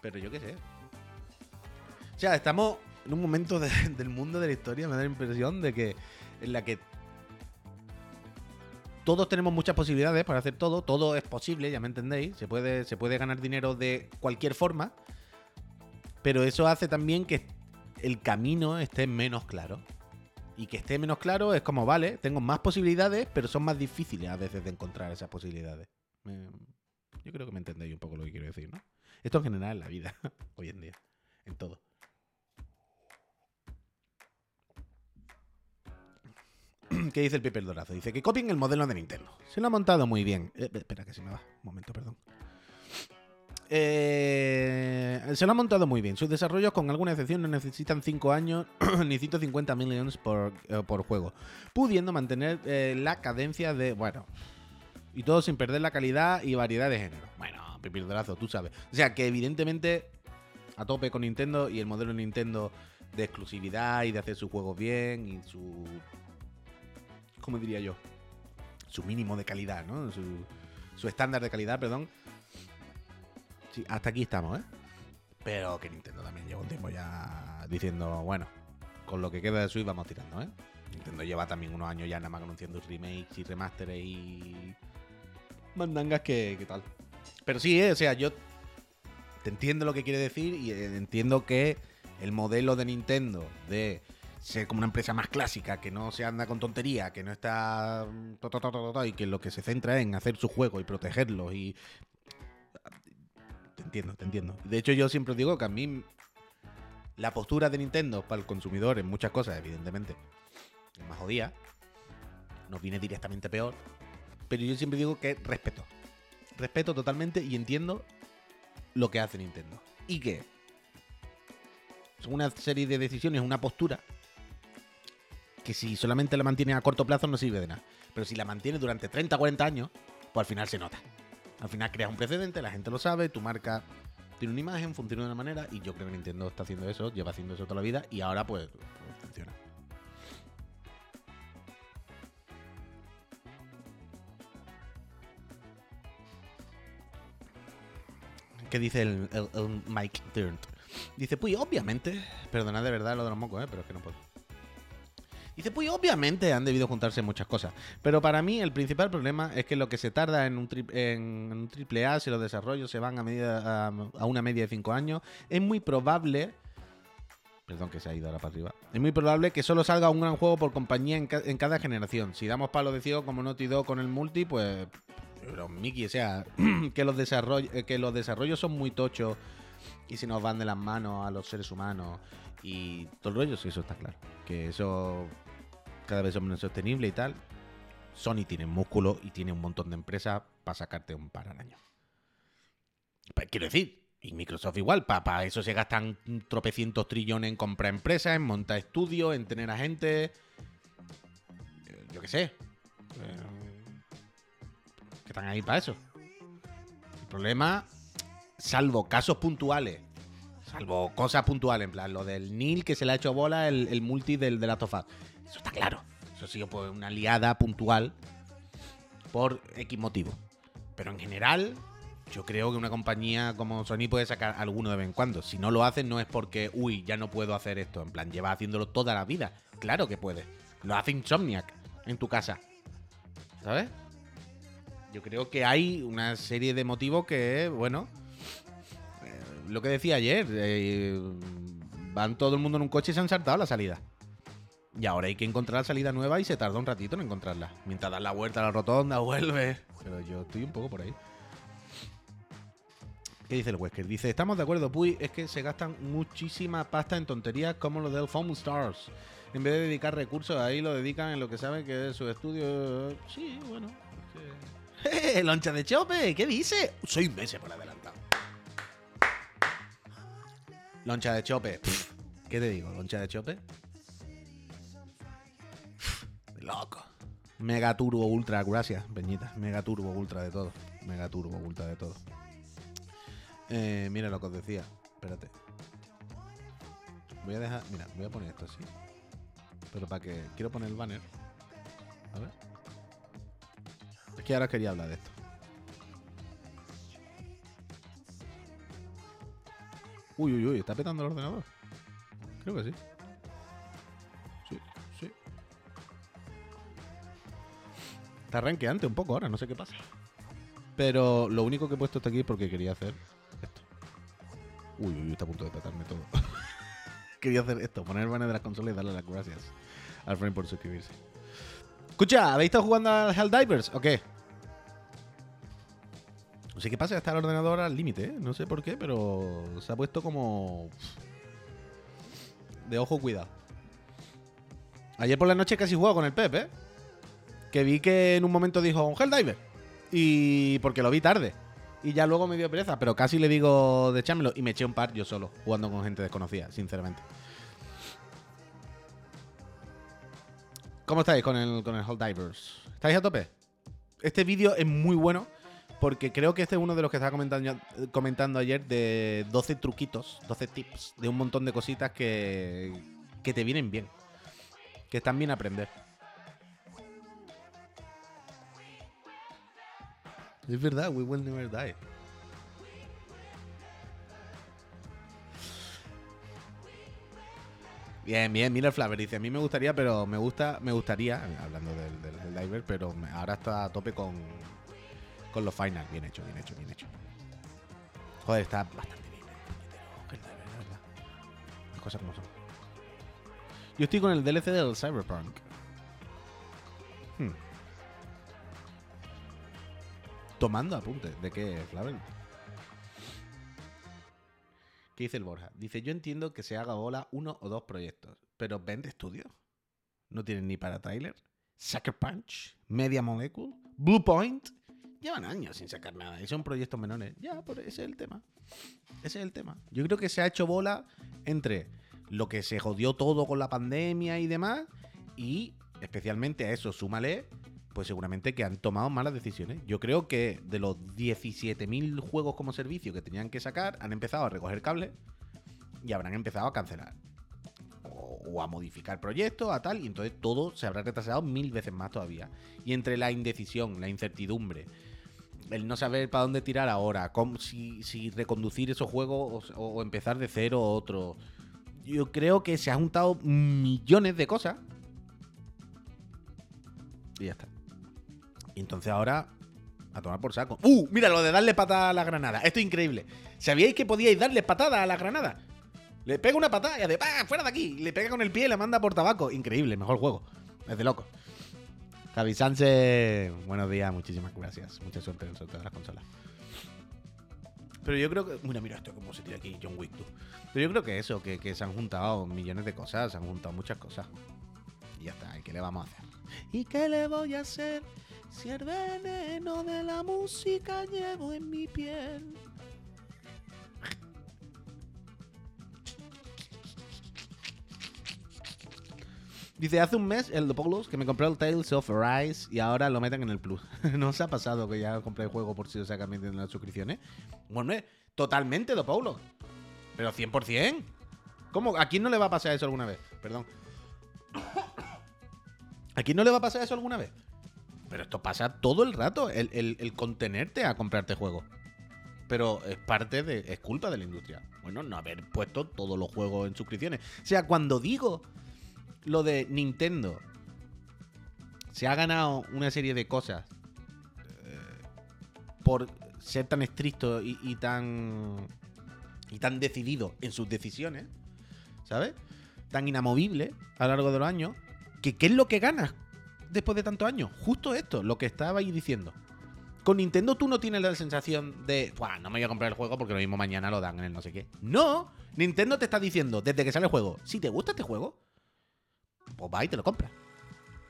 Pero yo qué sé. O sea, estamos en un momento de- *laughs* del mundo de la historia, me da la impresión de que en la que todos tenemos muchas posibilidades para hacer todo, todo es posible, ya me entendéis, se puede, se puede ganar dinero de cualquier forma, pero eso hace también que el camino esté menos claro. Y que esté menos claro es como, vale, tengo más posibilidades, pero son más difíciles a veces de encontrar esas posibilidades. Yo creo que me entendéis un poco lo que quiero decir, ¿no? Esto en general en la vida, *laughs* hoy en día, en todo. ¿Qué dice el Piper Dorazo? Dice que copien el modelo de Nintendo. Se lo ha montado muy bien. Eh, espera, que se me va. Un momento, perdón. Eh, se lo ha montado muy bien. Sus desarrollos, con alguna excepción, no necesitan 5 años *clears throat* ni 150 millones por, eh, por juego, pudiendo mantener eh, la cadencia de. Bueno, y todo sin perder la calidad y variedad de género. Bueno, Dorazo, tú sabes. O sea, que evidentemente a tope con Nintendo y el modelo Nintendo de exclusividad y de hacer sus juegos bien y su. ¿Cómo diría yo? Su mínimo de calidad, ¿no? Su, su estándar de calidad, perdón Sí, hasta aquí estamos, ¿eh? Pero que Nintendo también lleva un tiempo ya diciendo, bueno, con lo que queda de Switch vamos tirando, ¿eh? Nintendo lleva también unos años ya nada más anunciando remakes y remasteres y mandangas que, que tal. Pero sí, ¿eh? o sea, yo te entiendo lo que quiere decir y eh, entiendo que el modelo de Nintendo de ser como una empresa más clásica, que no se anda con tontería, que no está y que lo que se centra en hacer su juego y protegerlos y te entiendo, te entiendo. De hecho, yo siempre digo que a mí la postura de Nintendo para el consumidor en muchas cosas, evidentemente, es más jodida. Nos viene directamente peor. Pero yo siempre digo que respeto. Respeto totalmente y entiendo lo que hace Nintendo. Y que son una serie de decisiones, una postura que si solamente la mantiene a corto plazo no sirve de nada. Pero si la mantiene durante 30, 40 años, pues al final se nota. Al final creas un precedente, la gente lo sabe, tu marca tiene una imagen, funciona de una manera y yo creo que Nintendo está haciendo eso, lleva haciendo eso toda la vida y ahora pues, pues funciona. ¿Qué dice el, Mike Turnt? Dice, pues obviamente, perdonad de verdad lo de los mocos, ¿eh? pero es que no puedo. Pues obviamente han debido juntarse muchas cosas. Pero para mí el principal problema es que lo que se tarda en un, en un triple A, si los desarrollos se van a, medida, a, una media de 5 años, es muy probable... Perdón que se ha ido ahora para arriba. Es muy probable que solo salga un gran juego por compañía en, cada generación. Si damos palo de ciego como Naughty Dog con el multi, pues... Pero Mickey, o sea, *clears throat* que los, desarrollos, que los desarrollos son muy tochos y se nos van de las manos a los seres humanos y todo el rollo, sí, eso está claro. Que eso cada vez son menos sostenibles y tal. Sony tiene músculo y tiene un montón de empresas para sacarte un par al año. Quiero decir, y Microsoft igual, para eso se gastan tropecientos trillones en comprar empresas, en montar estudios, en tener a gente. Eh, yo qué sé. Eh, que están ahí para eso. El problema, salvo casos puntuales, salvo cosas puntuales, en plan, lo del Nil que se le ha hecho bola el, multi del de la. Eso está claro. Eso ha sido pues, una liada puntual por X motivo. Pero en general, yo creo que una compañía como Sony puede sacar alguno de vez en cuando. Si no lo hace, no es porque, uy, ya no puedo hacer esto. En plan, lleva haciéndolo toda la vida. Claro que puede. Lo hace Insomniac en tu casa. ¿Sabes? Yo creo que hay una serie de motivos que, bueno, eh, lo que decía ayer, eh, van todo el mundo en un coche y se han saltado la salida. Y ahora hay que encontrar salida nueva y se tarda un ratito en encontrarla. Mientras das la vuelta a la rotonda, *laughs* vuelve. Pero yo estoy un poco por ahí. ¿Qué dice el Wesker? Dice, estamos de acuerdo, Puy, es que se gastan muchísima pasta en tonterías como lo del Foam Stars. En vez de dedicar recursos ahí, lo dedican en lo que saben que es su estudio. Sí, bueno. *laughs* ¡Eh, ¡Loncha de chope! ¿Qué dice? Seis meses por adelantado. Loncha de chope. ¿Qué te digo? ¿Loncha de chope? Loco. Mega Turbo Ultra, gracias, Peñita. Mega Turbo Ultra de todo. Mega Turbo Ultra de todo. Eh, mira lo que os decía. Espérate. Voy a dejar. Mira, voy a poner esto así. Pero para que. Quiero poner el banner. A ver. Es que ahora quería hablar de esto. Uy, uy, uy, está petando el ordenador. Creo que sí. Está ranqueante un poco ahora, no sé qué pasa. Pero lo único que he puesto hasta aquí es porque quería hacer esto. Uy, uy, está a punto de tratarme todo. *laughs* quería hacer esto, poner el banner de las consolas y darle las gracias al frame por suscribirse. Escucha, ¿habéis estado jugando al Helldivers o qué? No sé qué pasa, está el ordenador al límite, ¿eh? No sé por qué, pero se ha puesto como... De ojo, cuidado. Ayer por la noche casi jugaba con el Pep, ¿eh? Que vi que en un momento dijo un Helldiver. Y porque lo vi tarde. Y ya luego me dio pereza, pero casi le digo de echármelo. Y me eché un par yo solo, jugando con gente desconocida, sinceramente. ¿Cómo estáis con el, con el Helldivers? ¿Estáis a tope? Este vídeo es muy bueno porque creo que este es uno de los que estaba comentando, comentando ayer de 12 truquitos, 12 tips, de un montón de cositas que, que te vienen bien. Que están bien aprender. Es verdad, we will never die. Bien, bien, mira el Flaver dice, a mí me gustaría, pero me gusta, me gustaría, hablando del, diver, pero ahora está a tope con, con los finals. Bien hecho, bien hecho, bien hecho. Joder, está bastante bien. Las cosas como son. Yo estoy con el DLC del Cyberpunk. Hmm. Tomando apuntes. ¿De qué, Flaver? ¿Qué dice el Borja? Dice, yo entiendo que se haga bola uno o dos proyectos, pero vende estudios. No tienen ni para trailer. Sucker Punch, Media Molecule, Blue Point. Llevan años sin sacar nada y son proyectos menores. Ya, por ese es el tema. Ese es el tema. Yo creo que se ha hecho bola entre lo que se jodió todo con la pandemia y demás y especialmente a eso súmale pues seguramente que han tomado malas decisiones. Yo creo que de los 17.000 juegos como servicio que tenían que sacar, han empezado a recoger cables y habrán empezado a cancelar. O, a modificar proyectos, a tal, y entonces todo se habrá retrasado mil veces más todavía. Y entre la indecisión, la incertidumbre, el no saber para dónde tirar ahora, si, reconducir esos juegos o, o empezar de cero otro. Yo creo que se han juntado millones de cosas. Y ya está. Y entonces ahora, a tomar por saco. ¡Uh! Mira, lo de darle patada a la granada. Esto es increíble. ¿Sabíais que podíais darle patada a la granada? Le pega una patada y hace ¡Pah! ¡Fuera de aquí! Le pega con el pie y le manda por tabaco. Increíble, mejor juego. Es de loco. Javi Sánchez, buenos días, muchísimas gracias. Mucha suerte en el sorteo de las consolas. Pero yo creo que. Mira, mira esto, cómo se tira aquí John Wick, tú. Pero yo creo que eso, que, que se han juntado millones de cosas, se han juntado muchas cosas. Y ya está, ¿y qué le vamos a hacer? ¿Y qué le voy a hacer? Si el veneno de la música llevo en mi piel. Dice, hace un mes el Dopolos que me compré el Tales of Arise y ahora lo meten en el Plus. *laughs* ¿No os ha pasado que ya compré el juego por si os sacan en las suscripciones? Bueno, totalmente Dopolos. Pero 100%. ¿Cómo? ¿A quién no le va a pasar eso alguna vez? Perdón. *coughs* ¿A quién no le va a pasar eso alguna vez? Pero esto pasa todo el rato, el, contenerte a comprarte juegos. Pero es parte de. es culpa de la industria. Bueno, no haber puesto todos los juegos en suscripciones. O sea, cuando digo lo de Nintendo se ha ganado una serie de cosas eh, por ser tan estricto y, y, tan. y tan decidido en sus decisiones, ¿sabes? Tan inamovible a lo largo de los años, que ¿qué es lo que ganas después de tantos años? Justo esto, lo que estaba ahí diciendo. Con Nintendo tú no tienes la sensación de, Buah, no me voy a comprar el juego porque lo mismo mañana lo dan en el no sé qué. No, Nintendo te está diciendo desde que sale el juego, si te gusta este juego, pues va y te lo compras.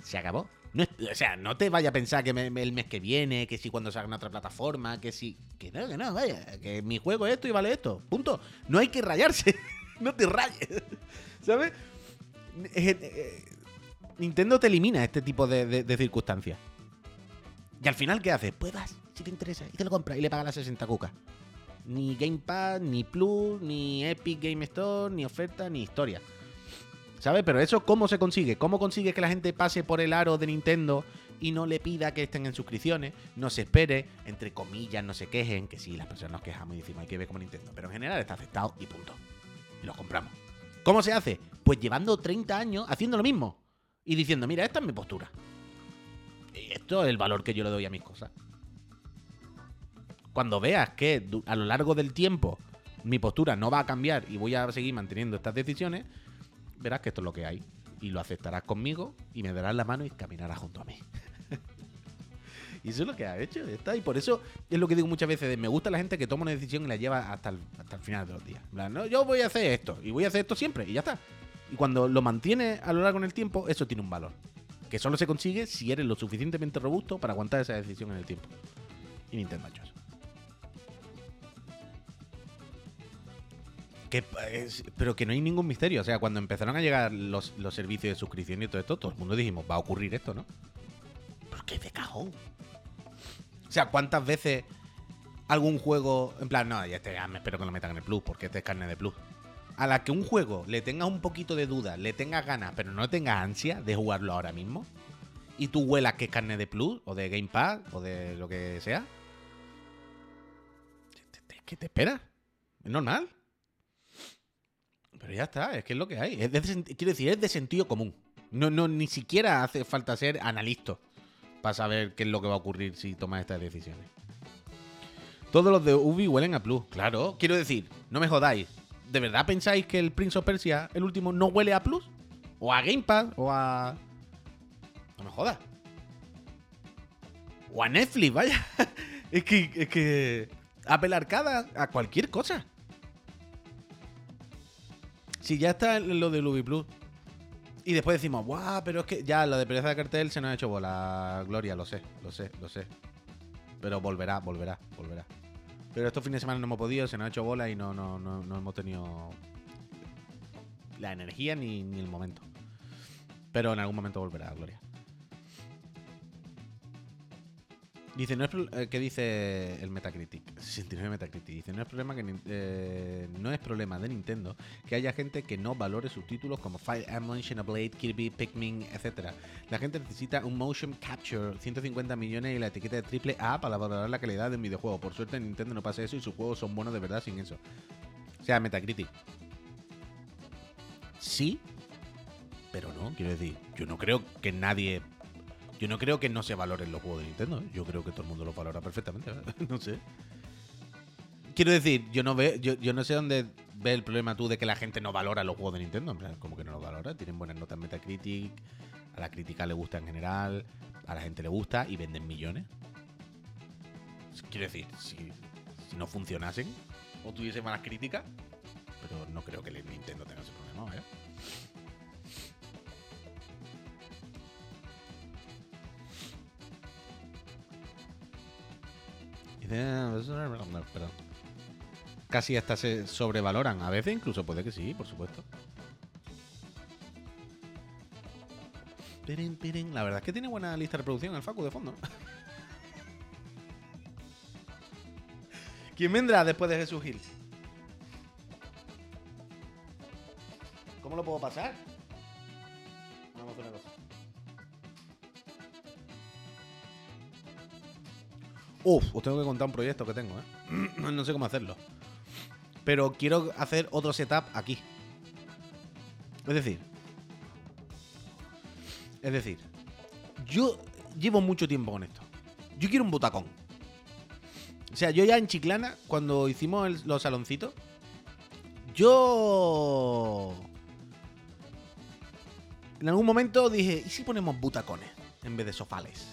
Se acabó. o sea, no te vaya a pensar que el mes que viene, que si cuando salga en otra plataforma, que si. Que no, que no, vaya. Que mi juego es esto y vale esto. Punto. No hay que rayarse. *laughs* no te rayes. *laughs* ¿Sabes? Nintendo te elimina este tipo de, circunstancias. Y al final, ¿qué haces? Pues vas, si te interesa, y te lo compras y le pagas las 60 cucas. Ni Game Pass, ni Plus, ni Epic Game Store, ni oferta, ni historia. ¿Sabes? Pero eso, ¿cómo se consigue? ¿Cómo consigue que la gente pase por el aro de Nintendo y no le pida que estén en suscripciones? No se espere, entre comillas, no se quejen, que sí, las personas nos quejamos y decimos hay que ver como Nintendo. Pero en general está aceptado y punto. Y los compramos. ¿Cómo se hace? Pues llevando 30 años haciendo lo mismo y diciendo, mira, esta es mi postura. Y esto es el valor que yo le doy a mis cosas. Cuando veas que a lo largo del tiempo mi postura no va a cambiar y voy a seguir manteniendo estas decisiones, verás que esto es lo que hay. Y lo aceptarás conmigo y me darás la mano y caminarás junto a mí. *laughs* y eso es lo que ha hecho. Está. Y por eso es lo que digo muchas veces. me gusta la gente que toma una decisión y la lleva hasta el, hasta el final de los días. Yo voy a hacer esto y voy a hacer esto siempre y ya está. Y cuando lo mantiene a lo largo del tiempo, eso tiene un valor. Que solo se consigue si eres lo suficientemente robusto para aguantar esa decisión en el tiempo. Y Nintendo ha. Que, es- pero que no hay ningún misterio. O sea, cuando empezaron a llegar los, los servicios de suscripción y todo esto, todo el mundo dijimos, va a ocurrir esto, ¿no? Pero qué de cajón. O sea, ¿cuántas veces algún juego. En plan, no, ya este ya me espero que lo metan en el Plus, porque este es carne de Plus. A la que un juego le tengas un poquito de duda, le tengas ganas, pero no tengas ansia de jugarlo ahora mismo, y tú huelas que es carne de Plus, o de Game Pass, o de lo que sea, ¿qué te esperas? Es normal. Pero ya está, es que es lo que hay. Quiero decir, es de sentido común. No, no, ni siquiera hace falta ser analista para saber qué es lo que va a ocurrir si tomas estas decisiones. Todos los de Ubi huelen a Plus. Claro, quiero decir, no me jodáis. ¿De verdad pensáis que el Prince of Persia, el último, no huele a Plus? ¿O a Game Pass? ¿O a.? No me jodas. O a Netflix, vaya. *laughs* es que. Es que. Apple a cualquier cosa. Si ya está lo del Ubi Plus. Y después decimos, guau, pero es que ya lo de pereza de cartel se nos ha hecho bola. Gloria, lo sé, lo sé, lo sé. Pero volverá, volverá, volverá. Pero estos fines de semana no hemos podido, se nos ha hecho bola y no, no, no, hemos tenido la energía ni, ni el momento. Pero en algún momento volverá, Gloria. Dice, no es eh, ¿qué dice el Metacritic? 69 Metacritic. Dice, no es problema que eh, no es problema de Nintendo que haya gente que no valore sus títulos como Fire Emblem, Xenoblade, Kirby, Pikmin, etc. La gente necesita un motion capture, 150 millones y la etiqueta de triple A para valorar la calidad de un videojuego. Por suerte Nintendo no pasa eso y sus juegos son buenos de verdad sin eso. O sea, Metacritic. Sí, pero no, quiero decir, yo no creo que nadie yo no creo que no se valoren los juegos de Nintendo. ¿eh? Yo creo que todo el mundo los valora perfectamente. ¿verdad? *laughs* no sé. Quiero decir, yo no veo, yo, yo no sé dónde ve el problema tú de que la gente no valora los juegos de Nintendo. En plan, como que no los valora. Tienen buenas notas Metacritic. A la crítica le gusta en general. A la gente le gusta y venden millones. Quiero decir, si, si no funcionasen o tuviesen malas críticas. Pero no creo que el Nintendo tenga ese Casi hasta se sobrevaloran. A veces incluso puede que sí, por supuesto. La verdad es que tiene buena lista de reproducción el Facu de fondo. *laughs* ¿Quién vendrá después de Jesús Gil? ¿Cómo lo puedo pasar? Uf, os tengo que contar un proyecto que tengo, ¿eh? *clears throat* no sé cómo hacerlo. Pero quiero hacer otro setup aquí. Es decir. Es decir. Yo llevo mucho tiempo con esto. Yo quiero un butacón. O sea, yo ya en Chiclana, cuando hicimos los saloncitos, yo... En algún momento dije, ¿y si ponemos butacones en vez de sofales?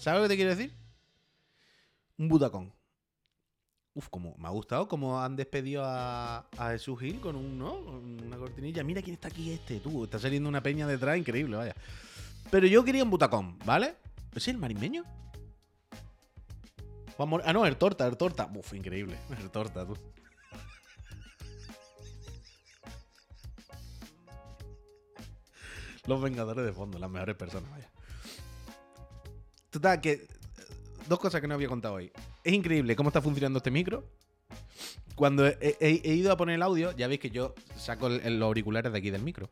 ¿Sabes lo que te quiero decir? Un butacón. Uf, como me ha gustado cómo han despedido a, a Jesús Gil con un, ¿no? Una cortinilla. Mira quién está aquí este, tú. Está saliendo una peña detrás increíble, vaya. Pero yo quería un butacón, ¿vale? ¿Es el marismeño? Mor- ah, no, el torta, el torta. Uf, increíble. *laughs* El torta, tú. Los Vengadores de fondo, las mejores personas, vaya. Total, que. Dos cosas que no había contado hoy. Es increíble cómo está funcionando este micro. Cuando he, ido a poner el audio, ya veis que yo saco los auriculares de aquí del micro.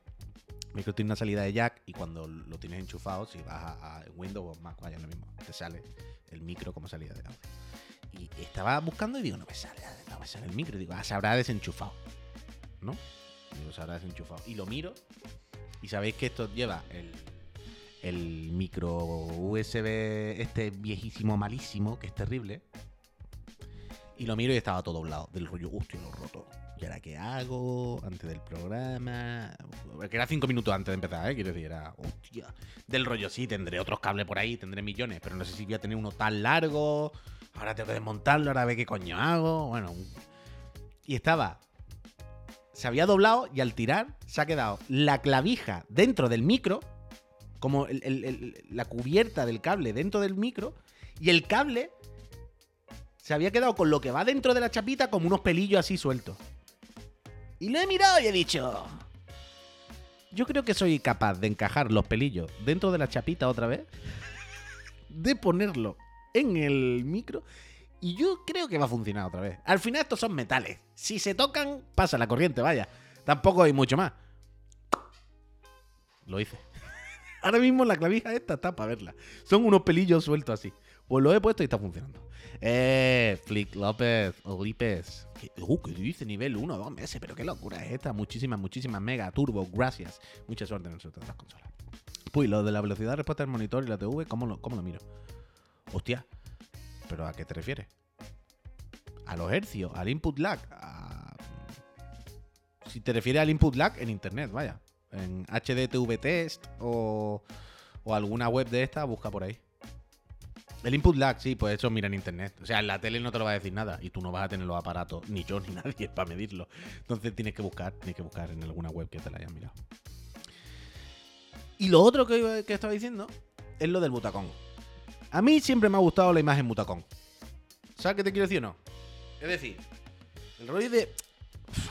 El micro tiene una salida de jack y cuando lo tienes enchufado, si vas a, a Windows o Mac, vaya lo mismo, te sale el micro como salida de audio. Y estaba buscando y digo, no me sale, no me sale el micro. Y digo, ah, se habrá desenchufado. ¿No? Digo, se habrá desenchufado. Y lo miro y sabéis que esto lleva el, el micro USB este viejísimo, malísimo, que es terrible. Y lo miro y estaba todo doblado, del rollo, hostia, lo roto. ¿Y ahora qué hago? Antes del programa. Que era cinco minutos antes de empezar, ¿eh? Quiero decir, era, hostia. Del rollo, sí, tendré otros cables por ahí, tendré millones, pero no sé si voy a tener uno tan largo. Ahora tengo que desmontarlo, ahora ve qué coño hago. Bueno, y estaba. Se había doblado y al tirar se ha quedado la clavija dentro del micro como la cubierta del cable dentro del micro y el cable se había quedado con lo que va dentro de la chapita como unos pelillos así sueltos. Y lo he mirado y he dicho... Yo creo que soy capaz de encajar los pelillos dentro de la chapita otra vez, de ponerlo en el micro y yo creo que va a funcionar otra vez. Al final estos son metales. Si se tocan, pasa la corriente, vaya. Tampoco hay mucho más. Lo hice. Ahora mismo la clavija esta está para verla. Son unos pelillos sueltos así. Pues lo he puesto y está funcionando. Eh, Flick López, Olipes. ¿Qué, uh, ¿qué dice? Nivel 1, 2 meses. Pero qué locura es esta. Muchísimas, muchísimas mega turbo. Gracias. Mucha suerte en nosotros las consolas. Uy, lo de la velocidad de respuesta del monitor y la TV, ¿cómo lo, cómo lo miro? Hostia. ¿Pero a qué te refieres? A los hercios, al input lag. a- Si te refieres al input lag en internet, vaya. En HDTV Test o, o alguna web de esta, busca por ahí. El input lag, sí, pues eso mira en internet. O sea, en la tele no te lo va a decir nada y tú no vas a tener los aparatos, ni yo *laughs* ni nadie, para medirlo. Entonces tienes que buscar, tienes que buscar en alguna web que te la hayan mirado. Y lo otro que, que estaba diciendo es lo del butacón. A mí siempre me ha gustado la imagen butacón. ¿Sabes qué te quiero decir o no? Es decir, el rollo de.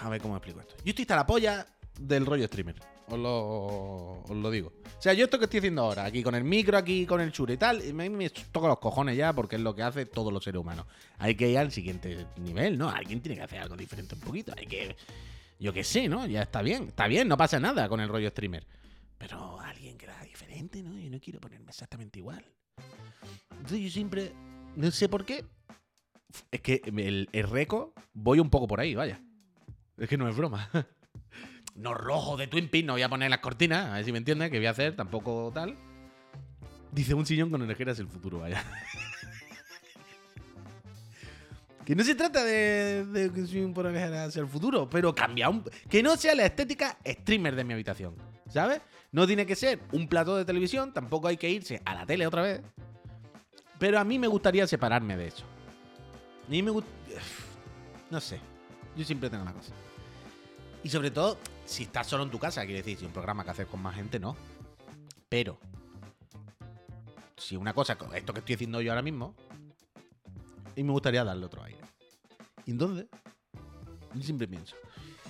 A ver cómo explico esto. Yo estoy hasta la polla del rollo streamer. Os lo, os lo digo. O sea, yo esto que estoy haciendo ahora, aquí con el micro, aquí con el chure y tal, me, me toca los cojones ya porque es lo que hace todos los seres humanos. Hay que ir al siguiente nivel, ¿no? Alguien tiene que hacer algo diferente un poquito. Hay que. Yo qué sé, ¿no? Ya está bien. Está bien, no pasa nada con el rollo streamer. Pero alguien que era diferente, ¿no? Yo no quiero ponerme exactamente igual. Entonces yo siempre. No sé por qué. Es que el, el reco voy un poco por ahí, vaya. Es que no es broma. *laughs* No rojo de Twin Peaks, no voy a poner las cortinas, a ver si me entiendes, que voy a hacer, tampoco tal. Dice un sillón con orejeras el futuro, vaya. *laughs* Que no se trata de, de que un por orejeras sea el futuro, pero cambia un. Que no sea la estética streamer de mi habitación, ¿sabes? No tiene que ser un plato de televisión, tampoco hay que irse a la tele otra vez. Pero a mí me gustaría separarme de eso. A mí me gusta. *sighs* No sé. Yo siempre tengo una cosa. Y sobre todo, si estás solo en tu casa, quiere decir, si un programa que haces con más gente, no. Pero, si una cosa, esto que estoy haciendo yo ahora mismo, y me gustaría darle otro aire. Y entonces, yo siempre pienso,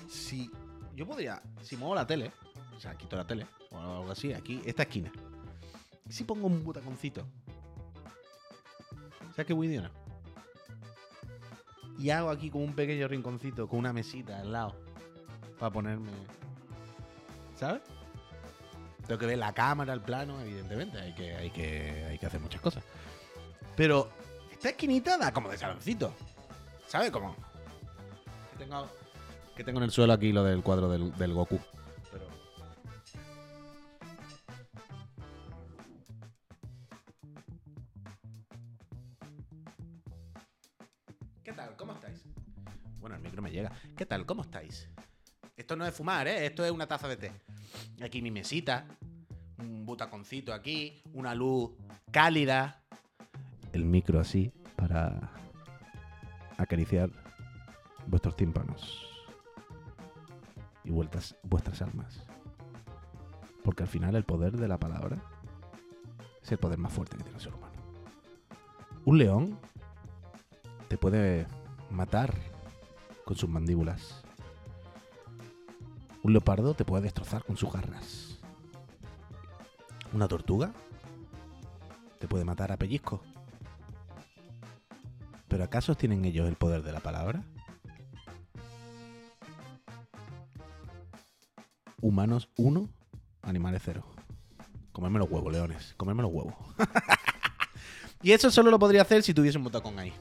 si yo podría, si muevo la tele, o sea, quito la tele, o algo así, aquí, esta esquina, si pongo un butaconcito, ¿sabes qué voy a? Y hago aquí como un pequeño rinconcito con una mesita al lado para ponerme. ¿Sabes? Tengo que ver la cámara, el plano, evidentemente. Hay que, hay que, hay que hacer muchas cosas. Pero esta esquinita da como de saloncito. ¿Sabes cómo? Que tengo, que tengo en el suelo aquí lo del cuadro del, Goku. ¿Qué tal? ¿Cómo estáis? Bueno, el micro me llega. ¿Qué tal? ¿Cómo estáis? Esto no es fumar, ¿eh? Esto es una taza de té. Aquí mi mesita, un butaconcito aquí, una luz cálida. El micro así para acariciar vuestros tímpanos y vueltas, vuestras almas. Porque al final el poder de la palabra es el poder más fuerte que tiene el ser humano. Un león te puede matar con sus mandíbulas. Un leopardo te puede destrozar con sus garras. Una tortuga te puede matar a pellizco. ¿Pero acaso tienen ellos el poder de la palabra? Humanos 1, animales 0. Comerme los huevos, leones. Comerme los huevos. *laughs* y eso solo lo podría hacer si tuviese un botacón ahí.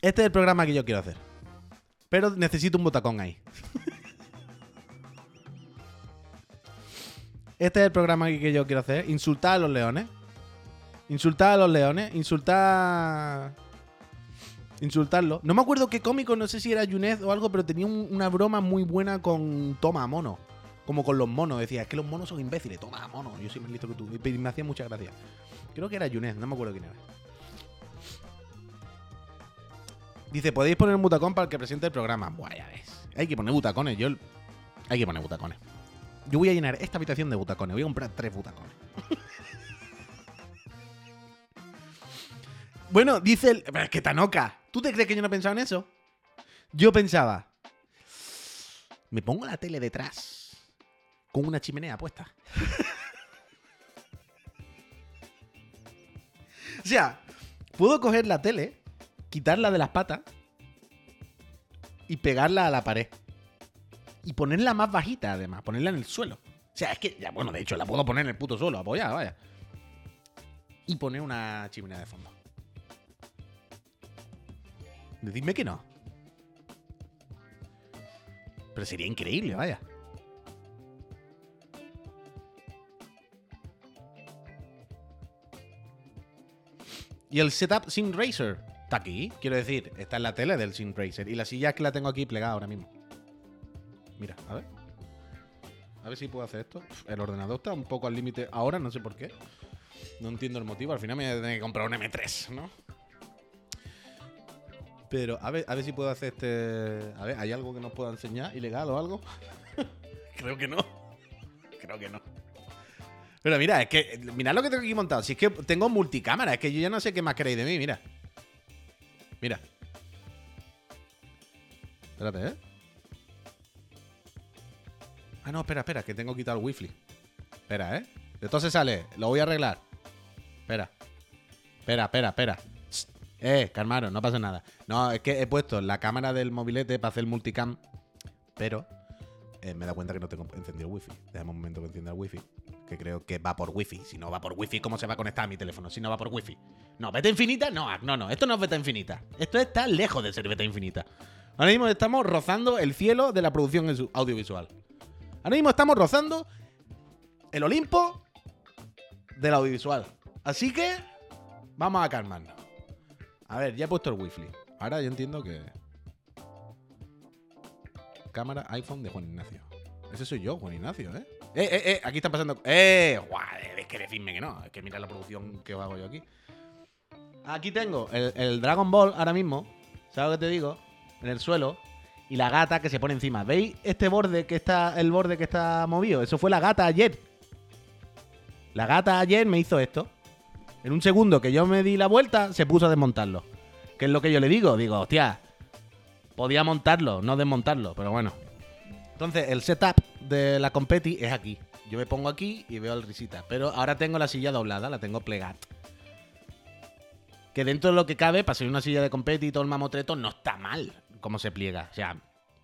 Este es el programa que yo quiero hacer. Pero necesito un botacón ahí. Este es el programa que yo quiero hacer. Insultar a los leones. Insultar a los leones. Insultar. Insultarlo. No me acuerdo qué cómico, no sé si era Yunez o algo, pero tenía un- una broma muy buena con Toma Mono. Como con los monos. Decía, es que los monos son imbéciles. Toma mono. Yo soy más listo que tú. Y me hacía mucha gracia. Creo que era Yunez, no me acuerdo quién era. Dice, podéis poner un butacón para el que presente el programa. Buah, ya ves. Hay que poner butacones. Yo. Hay que poner butacones. Yo voy a llenar esta habitación de butacones. Voy a comprar tres butacones. *laughs* bueno, dice el. Pero es que Tanoka. ¿Tú te crees que yo no pensaba en eso? Yo pensaba. Me pongo la tele detrás. Con una chimenea puesta. *laughs* o sea, puedo coger la tele, quitarla de las patas y pegarla a la pared. Y ponerla más bajita, además, ponerla en el suelo. O sea, es que, ya, bueno, de hecho, la puedo poner en el puto suelo, apoyada, vaya. Y poner una chimenea de fondo. Decidme que no. Pero sería increíble, vaya. Y el setup Sim Racer está aquí. Quiero decir, está en la tele del Racer. Y la silla es que la tengo aquí plegada ahora mismo. Mira, a ver. A ver si puedo hacer esto. El ordenador está un poco al límite ahora, no sé por qué. No entiendo el motivo. Al final me voy a tener que comprar un M3, ¿no? Pero a ver, a ver si puedo hacer este. A ver, ¿hay algo que nos pueda enseñar ilegal o algo? *laughs* Creo que no. Creo que no. Pero mira, es que. Mirad lo que tengo aquí montado. Si es que tengo multicámara, es que yo ya no sé qué más queréis de mí, mira. Mira. Espérate, ¿eh? Ah, no, espera, espera, que tengo quitado el wifi. Espera, ¿eh? Entonces sale, lo voy a arreglar. Espera. Espera, espera, espera. Eh, calmaros, no pasa nada. No, es que he puesto la cámara del mobilete para hacer el multicam, pero eh, me dado cuenta que no tengo encendido el wifi. Déjame un momento que encienda el wifi, que creo que va por wifi. Si no va por wifi, ¿cómo se va a conectar a mi teléfono? Si no va por wifi. No, beta infinita, no, no, no, esto no es beta infinita. Esto está lejos de ser beta infinita. Ahora mismo estamos rozando el cielo de la producción audio- audiovisual. Ahora mismo estamos rozando el Olimpo del audiovisual. Así que vamos a calmarnos. A ver, ya he puesto el wifi. Ahora yo entiendo que. Cámara iPhone de Juan Ignacio. Ese soy yo, Juan Ignacio, ¿eh? Eh, eh, eh, aquí están pasando. ¡Eh! Joder, es que decirme que no. Es que mira la producción que hago yo aquí. Aquí tengo el, Dragon Ball ahora mismo. ¿Sabes lo que te digo? En el suelo. Y la gata que se pone encima. ¿Veis este borde que está. El borde que está movido? Eso fue la gata ayer. La gata ayer me hizo esto. En un segundo que yo me di la vuelta, se puso a desmontarlo. ¿Qué es lo que yo le digo? Digo, hostia, podía montarlo, no desmontarlo, pero bueno. Entonces, el setup de la competi es aquí. Yo me pongo aquí y veo al risita. Pero ahora tengo la silla doblada, la tengo plegada. Que dentro de lo que cabe, para ser una silla de competi y todo el mamotreto, no está mal como se pliega. O sea,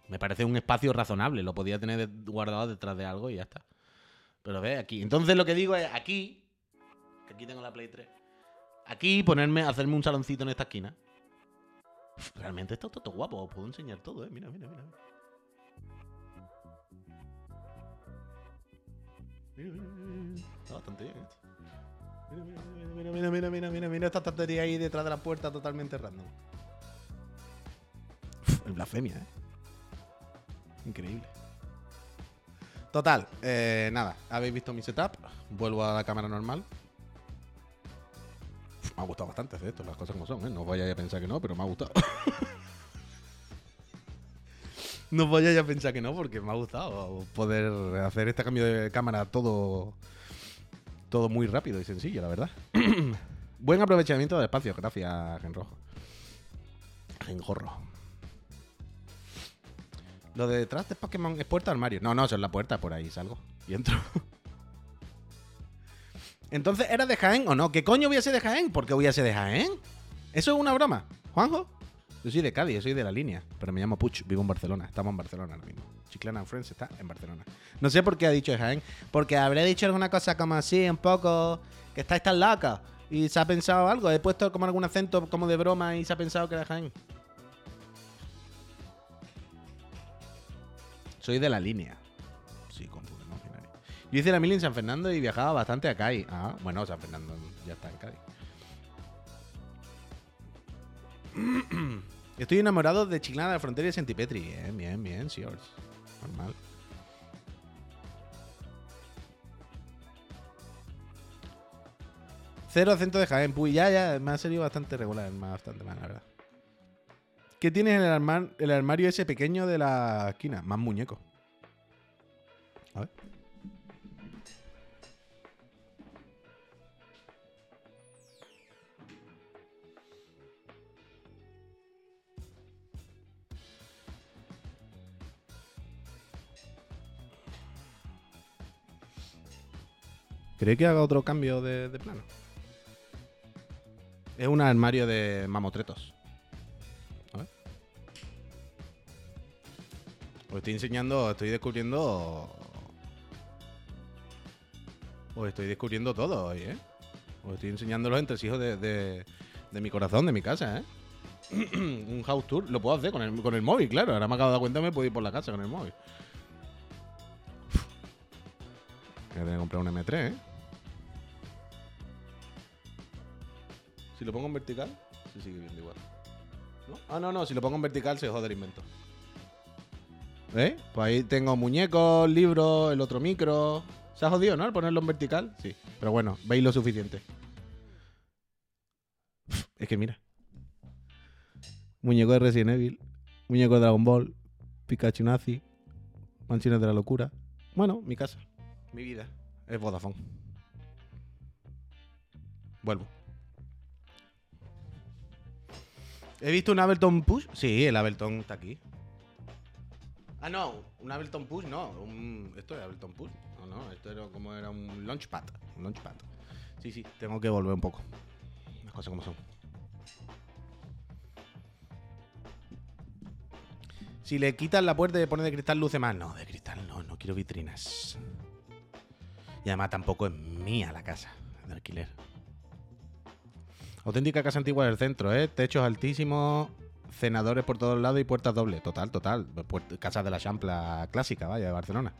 me parece un espacio razonable. Lo podía tener guardado detrás de algo y ya está. Pero ve aquí. Entonces lo que digo es aquí, aquí tengo la Play 3. Aquí ponerme, hacerme un saloncito en esta esquina. Realmente está todo guapo. Os puedo enseñar todo, eh. Mira, mira, mira. Está bastante bien esto. Mira, mira, mira, mira, mira, mira, esta estantería ahí detrás de la puerta totalmente random. Uf, El blasfemia, eh. Increíble. Total, eh, nada, habéis visto mi setup. Vuelvo a la cámara normal. Uf, me ha gustado bastante hacer esto, las cosas como son, ¿eh? No os vayáis a pensar que no, pero me ha gustado. *laughs* no vayáis a pensar que no, porque me ha gustado poder hacer este cambio de cámara todo, todo muy rápido y sencillo, la verdad. *clears throat* Buen aprovechamiento del espacio, gracias, Genrojo. Genjorro. Lo de detrás de Pokémon es puerta armario. No, no, eso es la puerta, por ahí salgo. Y entro. *laughs* Entonces, ¿era de Jaén o no? ¿Qué coño ser de Jaén? ¿Por qué ser de Jaén? ¿Eso es una broma? ¿Juanjo? Yo soy de Cádiz, yo soy de la línea. Pero me llamo Puch, vivo en Barcelona. Estamos en Barcelona ahora mismo. Chiclana and Friends está en Barcelona. No sé por qué ha dicho Jaén. Porque habré dicho alguna cosa como así, un poco. Que estáis tan locos. Y se ha pensado algo. He puesto como algún acento como de broma y se ha pensado que era Jaén. Soy de la línea. Sí, binario. Yo hice la mili en San Fernando y viajaba bastante a Cádiz. Ah, bueno, San Fernando ya está en Cádiz. *clears throat* Estoy enamorado de Chiclana de la Frontera y de Sentipetri. Bien, bien, bien, Sears. Normal. Cero acento de Jaén. Puy, ya, ya, me ha salido bastante regular, bastante mal, la verdad. ¿Qué tienes en el, el armario ese pequeño de la esquina? Más muñecos. ¿Queréis que haga otro cambio de, plano? Es un armario de mamotretos. A ver. Os estoy enseñando, estoy descubriendo. Os estoy descubriendo todo hoy, ¿eh? Os estoy enseñando los entresijos de, de, de mi corazón, de mi casa, ¿eh? *clears throat* un house tour lo puedo hacer con el, con el móvil, claro. Ahora me acabo de dar cuenta, me puedo ir por la casa con el móvil. Voy a tener que comprar un M3, ¿eh? Si lo pongo en vertical, se sigue viendo igual. ¿No? Ah, no, no, si lo pongo en vertical se jode el invento. ¿Eh? Pues ahí tengo muñecos, libros, el otro micro. Se ha jodido, ¿no? Al ponerlo en vertical. Sí. Pero bueno, veis lo suficiente. Es que mira. Muñeco de Resident Evil. Muñeco de Dragon Ball. Pikachu Nazi. Mansiones de la locura. Bueno, mi casa. Mi vida. Es Vodafone. Vuelvo. ¿He visto un Ableton Push? Sí, el Ableton está aquí. Ah, no, un Ableton Push no. Esto es Ableton Push. No, no, esto era como era un Launchpad. Un Launchpad. Sí, sí, tengo que volver un poco. Las cosas como son. Si le quitas la puerta y le pones de cristal, luce más. No, de cristal no, no quiero vitrinas. Y además tampoco es mía la casa de alquiler. Auténtica casa antigua del centro, ¿eh? Techos altísimos, cenadores por todos lados y puertas dobles. Total, total. Casa de la Champla clásica, vaya, de Barcelona.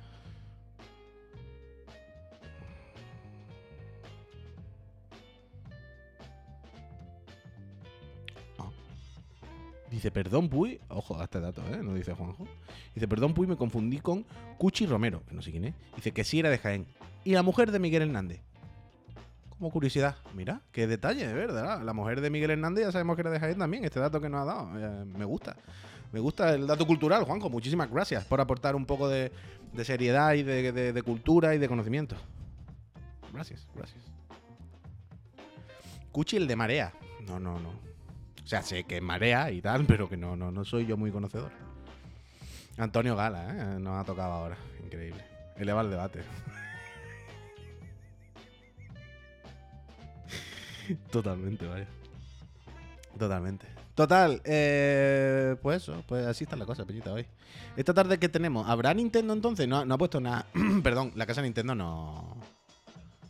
Ah. Dice, perdón, Puy. Ojo a este dato, ¿eh? No dice Juanjo. Dice, perdón, Puy, me confundí con Cuchi Romero, que no sé quién es. Dice que sí era de Jaén. Y la mujer de Miguel Hernández. Como curiosidad. Mira, qué detalle, de verdad. La mujer de Miguel Hernández ya sabemos que era de Jaén también. Este dato que nos ha dado. eh, me gusta. Me gusta el dato cultural, Juanjo. Muchísimas gracias por aportar un poco de, seriedad y de cultura y de conocimiento. Gracias, gracias. Cuchi el de marea. No, no, no. O sea, sé que es marea y tal, pero que no, no, no soy yo muy conocedor. Antonio Gala, ¿eh? Nos ha tocado ahora. Increíble. Eleva el debate. Totalmente, vaya. Totalmente. Total, eh, pues eso, pues así está la cosa, Peñita, hoy. Esta tarde que tenemos, ¿habrá Nintendo entonces? No, no ha puesto nada. *clears throat* Perdón, la casa de Nintendo no.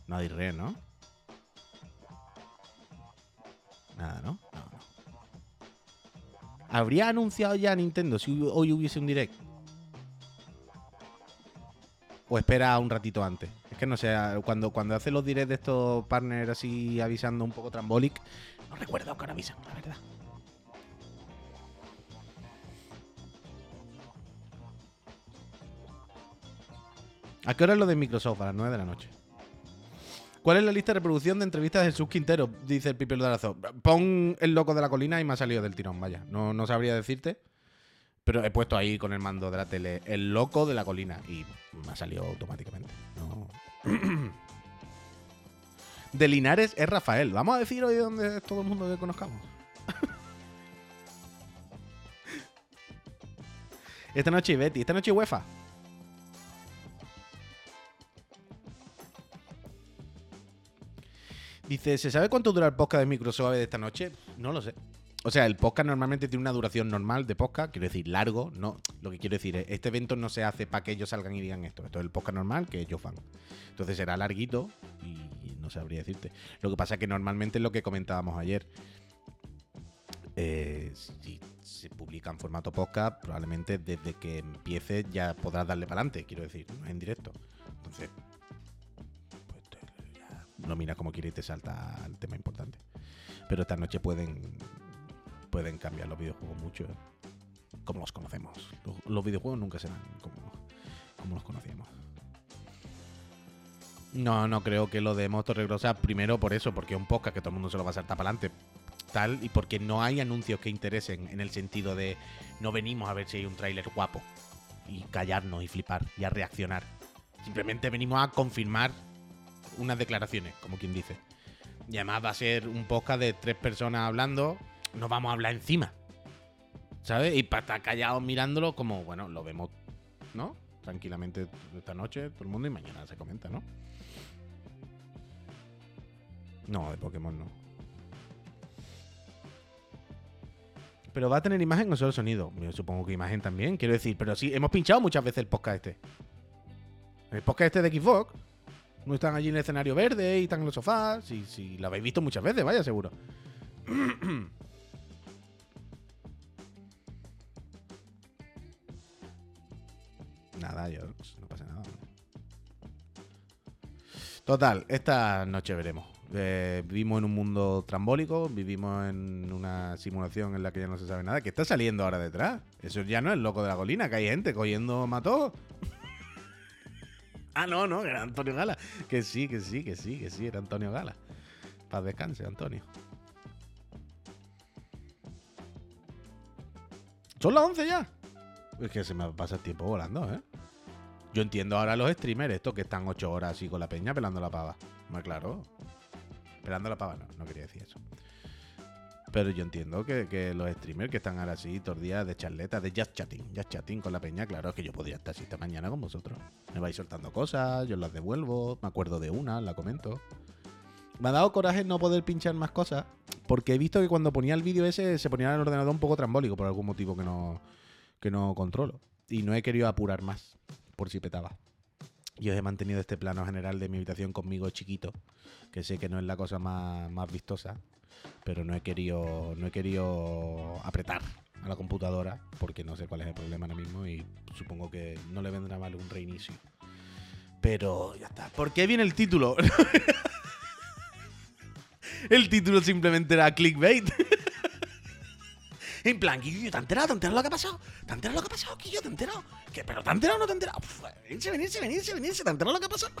No hay re, ¿no? Nada, ¿no? No, no. ¿Habría anunciado ya Nintendo si hoy hubiese un direct? ¿O espera un ratito antes? Es que no sé, cuando, cuando hace los directs de estos partners así avisando un poco trambolic, no recuerdo que ahora avisan, la verdad. ¿A qué hora es lo de Microsoft? A las 9 de la noche. ¿Cuál es la lista de reproducción de entrevistas de Jesús Quintero? Dice el Pipe Darazo. Pon el loco de la colina y me ha salido del tirón, vaya. No, no sabría decirte. Pero he puesto ahí con el mando de la tele el loco de la colina y me ha salido automáticamente. *clears throat* De Linares es Rafael. Vamos a decir hoy dónde es todo el mundo que conozcamos. *laughs* Esta noche Betty, esta noche UEFA. Dice, ¿se sabe cuánto dura el podcast de Microsoft de esta noche? No lo sé. O sea, el podcast normalmente tiene una duración normal de podcast, quiero decir, largo, no. Lo que quiero decir es, este evento no se hace para que ellos salgan y digan esto. Esto es el podcast normal que ellos fan. Entonces será larguito y, no sabría decirte. Lo que pasa es que normalmente es lo que comentábamos ayer. Eh, si se publica en formato podcast, probablemente desde que empiece ya podrás darle para adelante, quiero decir, no es en directo. Entonces, pues te- ya lo miras como quieres y te salta el tema importante. Pero esta noche pueden pueden cambiar los videojuegos mucho, ¿eh? como los conocemos. Los, videojuegos nunca serán como, como los conocíamos. No, no creo que lo de Regro sea primero por eso, porque es un podcast que todo el mundo se lo va a saltar para adelante. Tal, y porque no hay anuncios que interesen en el sentido de no venimos a ver si hay un tráiler guapo y callarnos y flipar y a reaccionar. Simplemente venimos a confirmar unas declaraciones, como quien dice. Y además va a ser un podcast de tres personas hablando, no vamos a hablar encima. ¿Sabes? Y para estar callados mirándolo, como, bueno, lo vemos, ¿no? Tranquilamente esta noche, todo el mundo, y mañana se comenta, ¿no? No, de Pokémon no. Pero va a tener imagen o solo sonido. Yo supongo que imagen también, quiero decir. Pero sí, hemos pinchado muchas veces el podcast este. El podcast este de Xbox. No están allí en el escenario verde y están en los sofás. Sí, sí, lo habéis visto muchas veces, vaya, seguro. *clears throat* yo no pasa nada. Total, esta noche veremos. Eh, vivimos en un mundo trambólico, vivimos en una simulación en la que ya no se sabe nada. ¿Qué está saliendo ahora detrás? Eso ya no es loco de la colina, que hay gente cogiendo mató. *laughs* ah, no, no, era Antonio Gala. Que sí, que sí, que sí, que sí, era Antonio Gala. Paz descanse, Antonio. Son las 11 ya. Es que se me pasa el tiempo volando, ¿eh? Yo entiendo ahora los streamers, estos que están 8 horas así con la peña pelando la pava. Más claro. Pelando la pava, no, no quería decir eso. Pero yo entiendo que, los streamers que están ahora así, todos días de charleta, de just chatting, just chatting con la peña, claro, es que yo podría estar así esta mañana con vosotros. Me vais soltando cosas, yo las devuelvo, me acuerdo de una, la comento. Me ha dado coraje no poder pinchar más cosas, porque he visto que cuando ponía el vídeo ese se ponía el ordenador un poco trambólico por algún motivo que no, que no controlo. Y no he querido apurar más, por si petaba. Yo he mantenido este plano general de mi habitación conmigo chiquito, que sé que no es la cosa más, más vistosa, pero no he querido no he querido apretar a la computadora porque no sé cuál es el problema ahora mismo y supongo que no le vendrá mal un reinicio. Pero ya está. ¿Por qué viene el título? *laughs* el título simplemente era clickbait. *laughs* En plan, Guillo, ¿te has enterado? ¿Te enterado lo que ha pasado? ¿Te enterado lo que ha pasado, Guillo? ¿Te enterado? ¿Qué? ¿Pero te has enterado o no te has enterado? venirse, venirse, venirse, venirse. ¿Te has lo que ha pasado?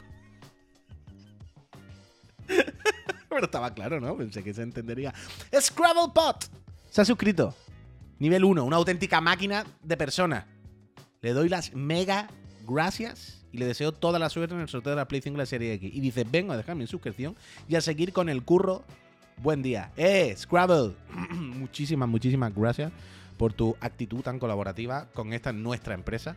*laughs* Pero estaba claro, ¿no? Pensé que se entendería. Scrabblepot se ha suscrito. Nivel 1, una auténtica máquina de persona. Le doy las mega gracias y le deseo toda la suerte en el sorteo de la Play 5 y la Serie X. Y dice, vengo a dejarme mi suscripción y a seguir con el curro buen día. ¡Eh, Scrabble! *clears throat* muchísimas, muchísimas gracias por tu actitud tan colaborativa con esta nuestra empresa.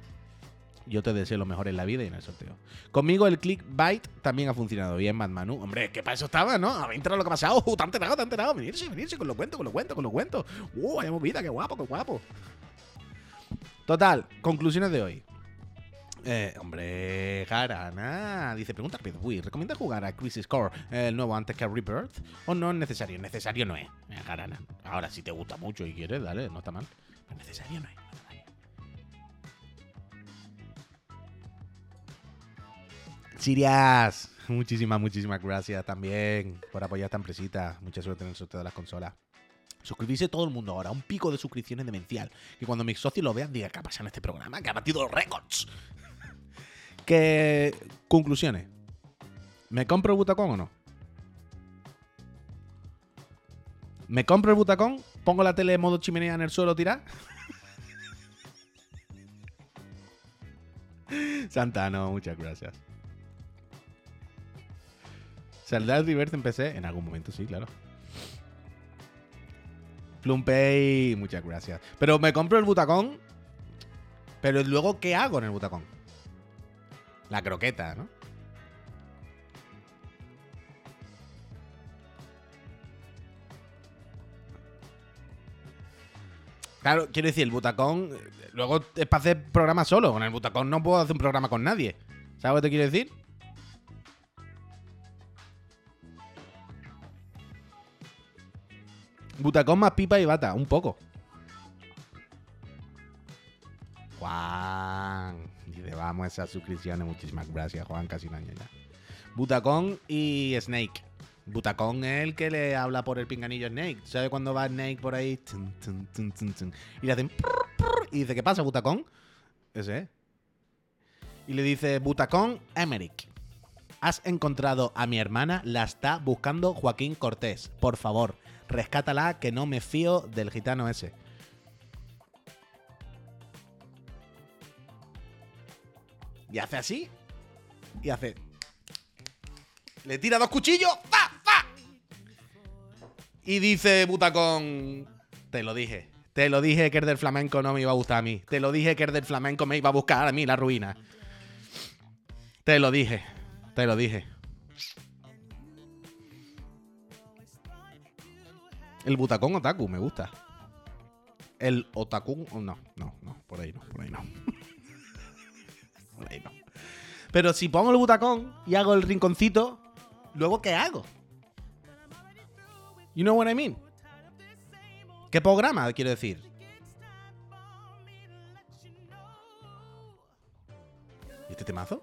Yo te deseo lo mejor en la vida y en el sorteo. Conmigo el clickbait también ha funcionado bien, Manu. Hombre, que para eso estaba, ¿no? A entrado lo que ha pasado. Uh, te han enterado, te enterado. Venirse, venirse, con lo cuento, con lo cuento, con lo cuento. Uh, vaya movida, qué guapo, qué guapo. Total, conclusiones de hoy. Eh, hombre, Jarana. Dice, pregunta rápido. Uy, ¿recomienda jugar a Crisis Core el nuevo antes que a Rebirth? ¿O no es necesario? Necesario no es, eh, Jarana. Ahora, si te gusta mucho y quieres, dale, no está mal. Necesario no es. Sirias, muchísimas, muchísimas gracias también por apoyar esta empresita. Mucha suerte en el sorteo de las consolas. Suscribirse todo el mundo ahora, un pico de suscripciones demencial. Que cuando mis socios lo vean, digan, ¿qué ha pasado en este programa? Que ha batido los récords. Que. Conclusiones. ¿Me compro el butacón o no? ¿Me compro el butacón? ¿Pongo la tele en modo chimenea en el suelo tirar? *laughs* Santano, muchas gracias. ¿Saldrá el en PC? En algún momento, sí, claro. Plumpay, muchas gracias. Pero me compro el butacón. Pero luego, ¿qué hago en el butacón? La croqueta, ¿no? Claro, quiero decir, el butacón. Luego es para hacer programas solo. Con el butacón no puedo hacer un programa con nadie. ¿Sabes lo que te quiero decir? Butacón más pipa y bata, un poco. Juan. Dice, vamos esas suscripciones. Muchísimas gracias, Juan. Casi un año ya. Butacón y Snake. Butacón es el que le habla por el pinganillo Snake. ¿Sabe cuando va Snake por ahí? y le hacen. Y dice, ¿qué pasa, Butacón? Ese es. Y le dice, Butacón Emerick. Has encontrado a mi hermana, la está buscando Joaquín Cortés. Por favor, rescátala, que no me fío del gitano ese. Y hace así. Y hace. Le tira dos cuchillos. ¡Pa! ¡Pa! Y dice Butacón. Te lo dije. Te lo dije que el del flamenco no me iba a gustar a mí. Te lo dije que el del flamenco me iba a buscar a mí la ruina. Te lo dije. Te lo dije. El butacón otaku, me gusta. El otaku, no, no, no, por ahí no, por ahí no. Pero si pongo el butacón y hago el rinconcito, luego ¿qué hago? You know what I mean? ¿Qué programa quiero decir? ¿Y este temazo?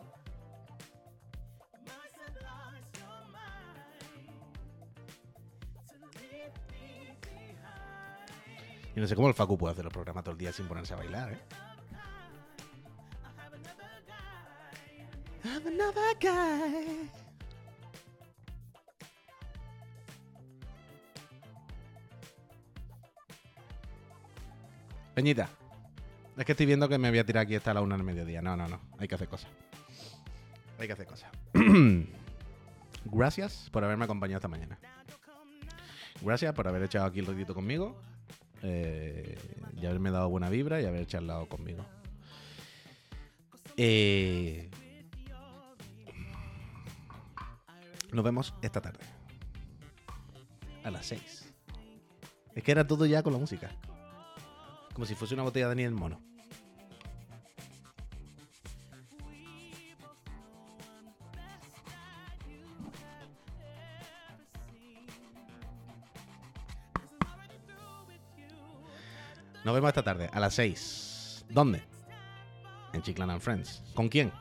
Y no sé cómo el Facu puede hacer los programas todo el día sin ponerse a bailar, ¿eh? Peñita, es que estoy viendo que me voy a tirar aquí hasta la una del mediodía. No, no, no. Hay que hacer cosas. Hay que hacer cosas. *clears throat* Gracias por haberme acompañado esta mañana. Gracias por haber echado aquí el ratito conmigo. eh, y haberme dado buena vibra y haber charlado conmigo. Eh, nos vemos esta tarde. A las 6. Es que era todo ya con la música. Como si fuese una botella de Daniel Mono. Nos vemos esta tarde, a las 6. ¿Dónde? En Chiclan and Friends. ¿Con quién?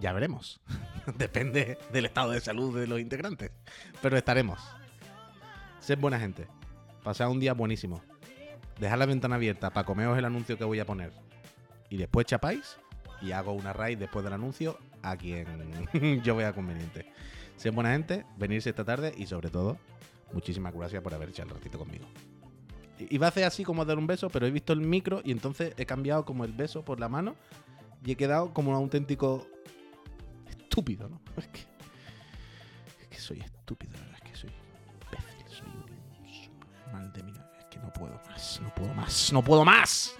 Ya veremos. *laughs* Depende del estado de salud de los integrantes. Pero estaremos. Sed buena gente. Pasad un día buenísimo. Dejad la ventana abierta para comeros el anuncio que voy a poner. Y después chapáis y hago una raid después del anuncio a quien *laughs* yo vea conveniente. Sed buena gente, venirse esta tarde y sobre todo, muchísimas gracias por haber echado el ratito conmigo. Iba a hacer así como dar un beso, pero he visto el micro y entonces he cambiado como el beso por la mano y he quedado como un auténtico estúpido, ¿no? Es que, es que soy estúpido, la verdad es que soy imbécil, soy un mal de mi Es que no puedo más, no puedo más, no puedo más.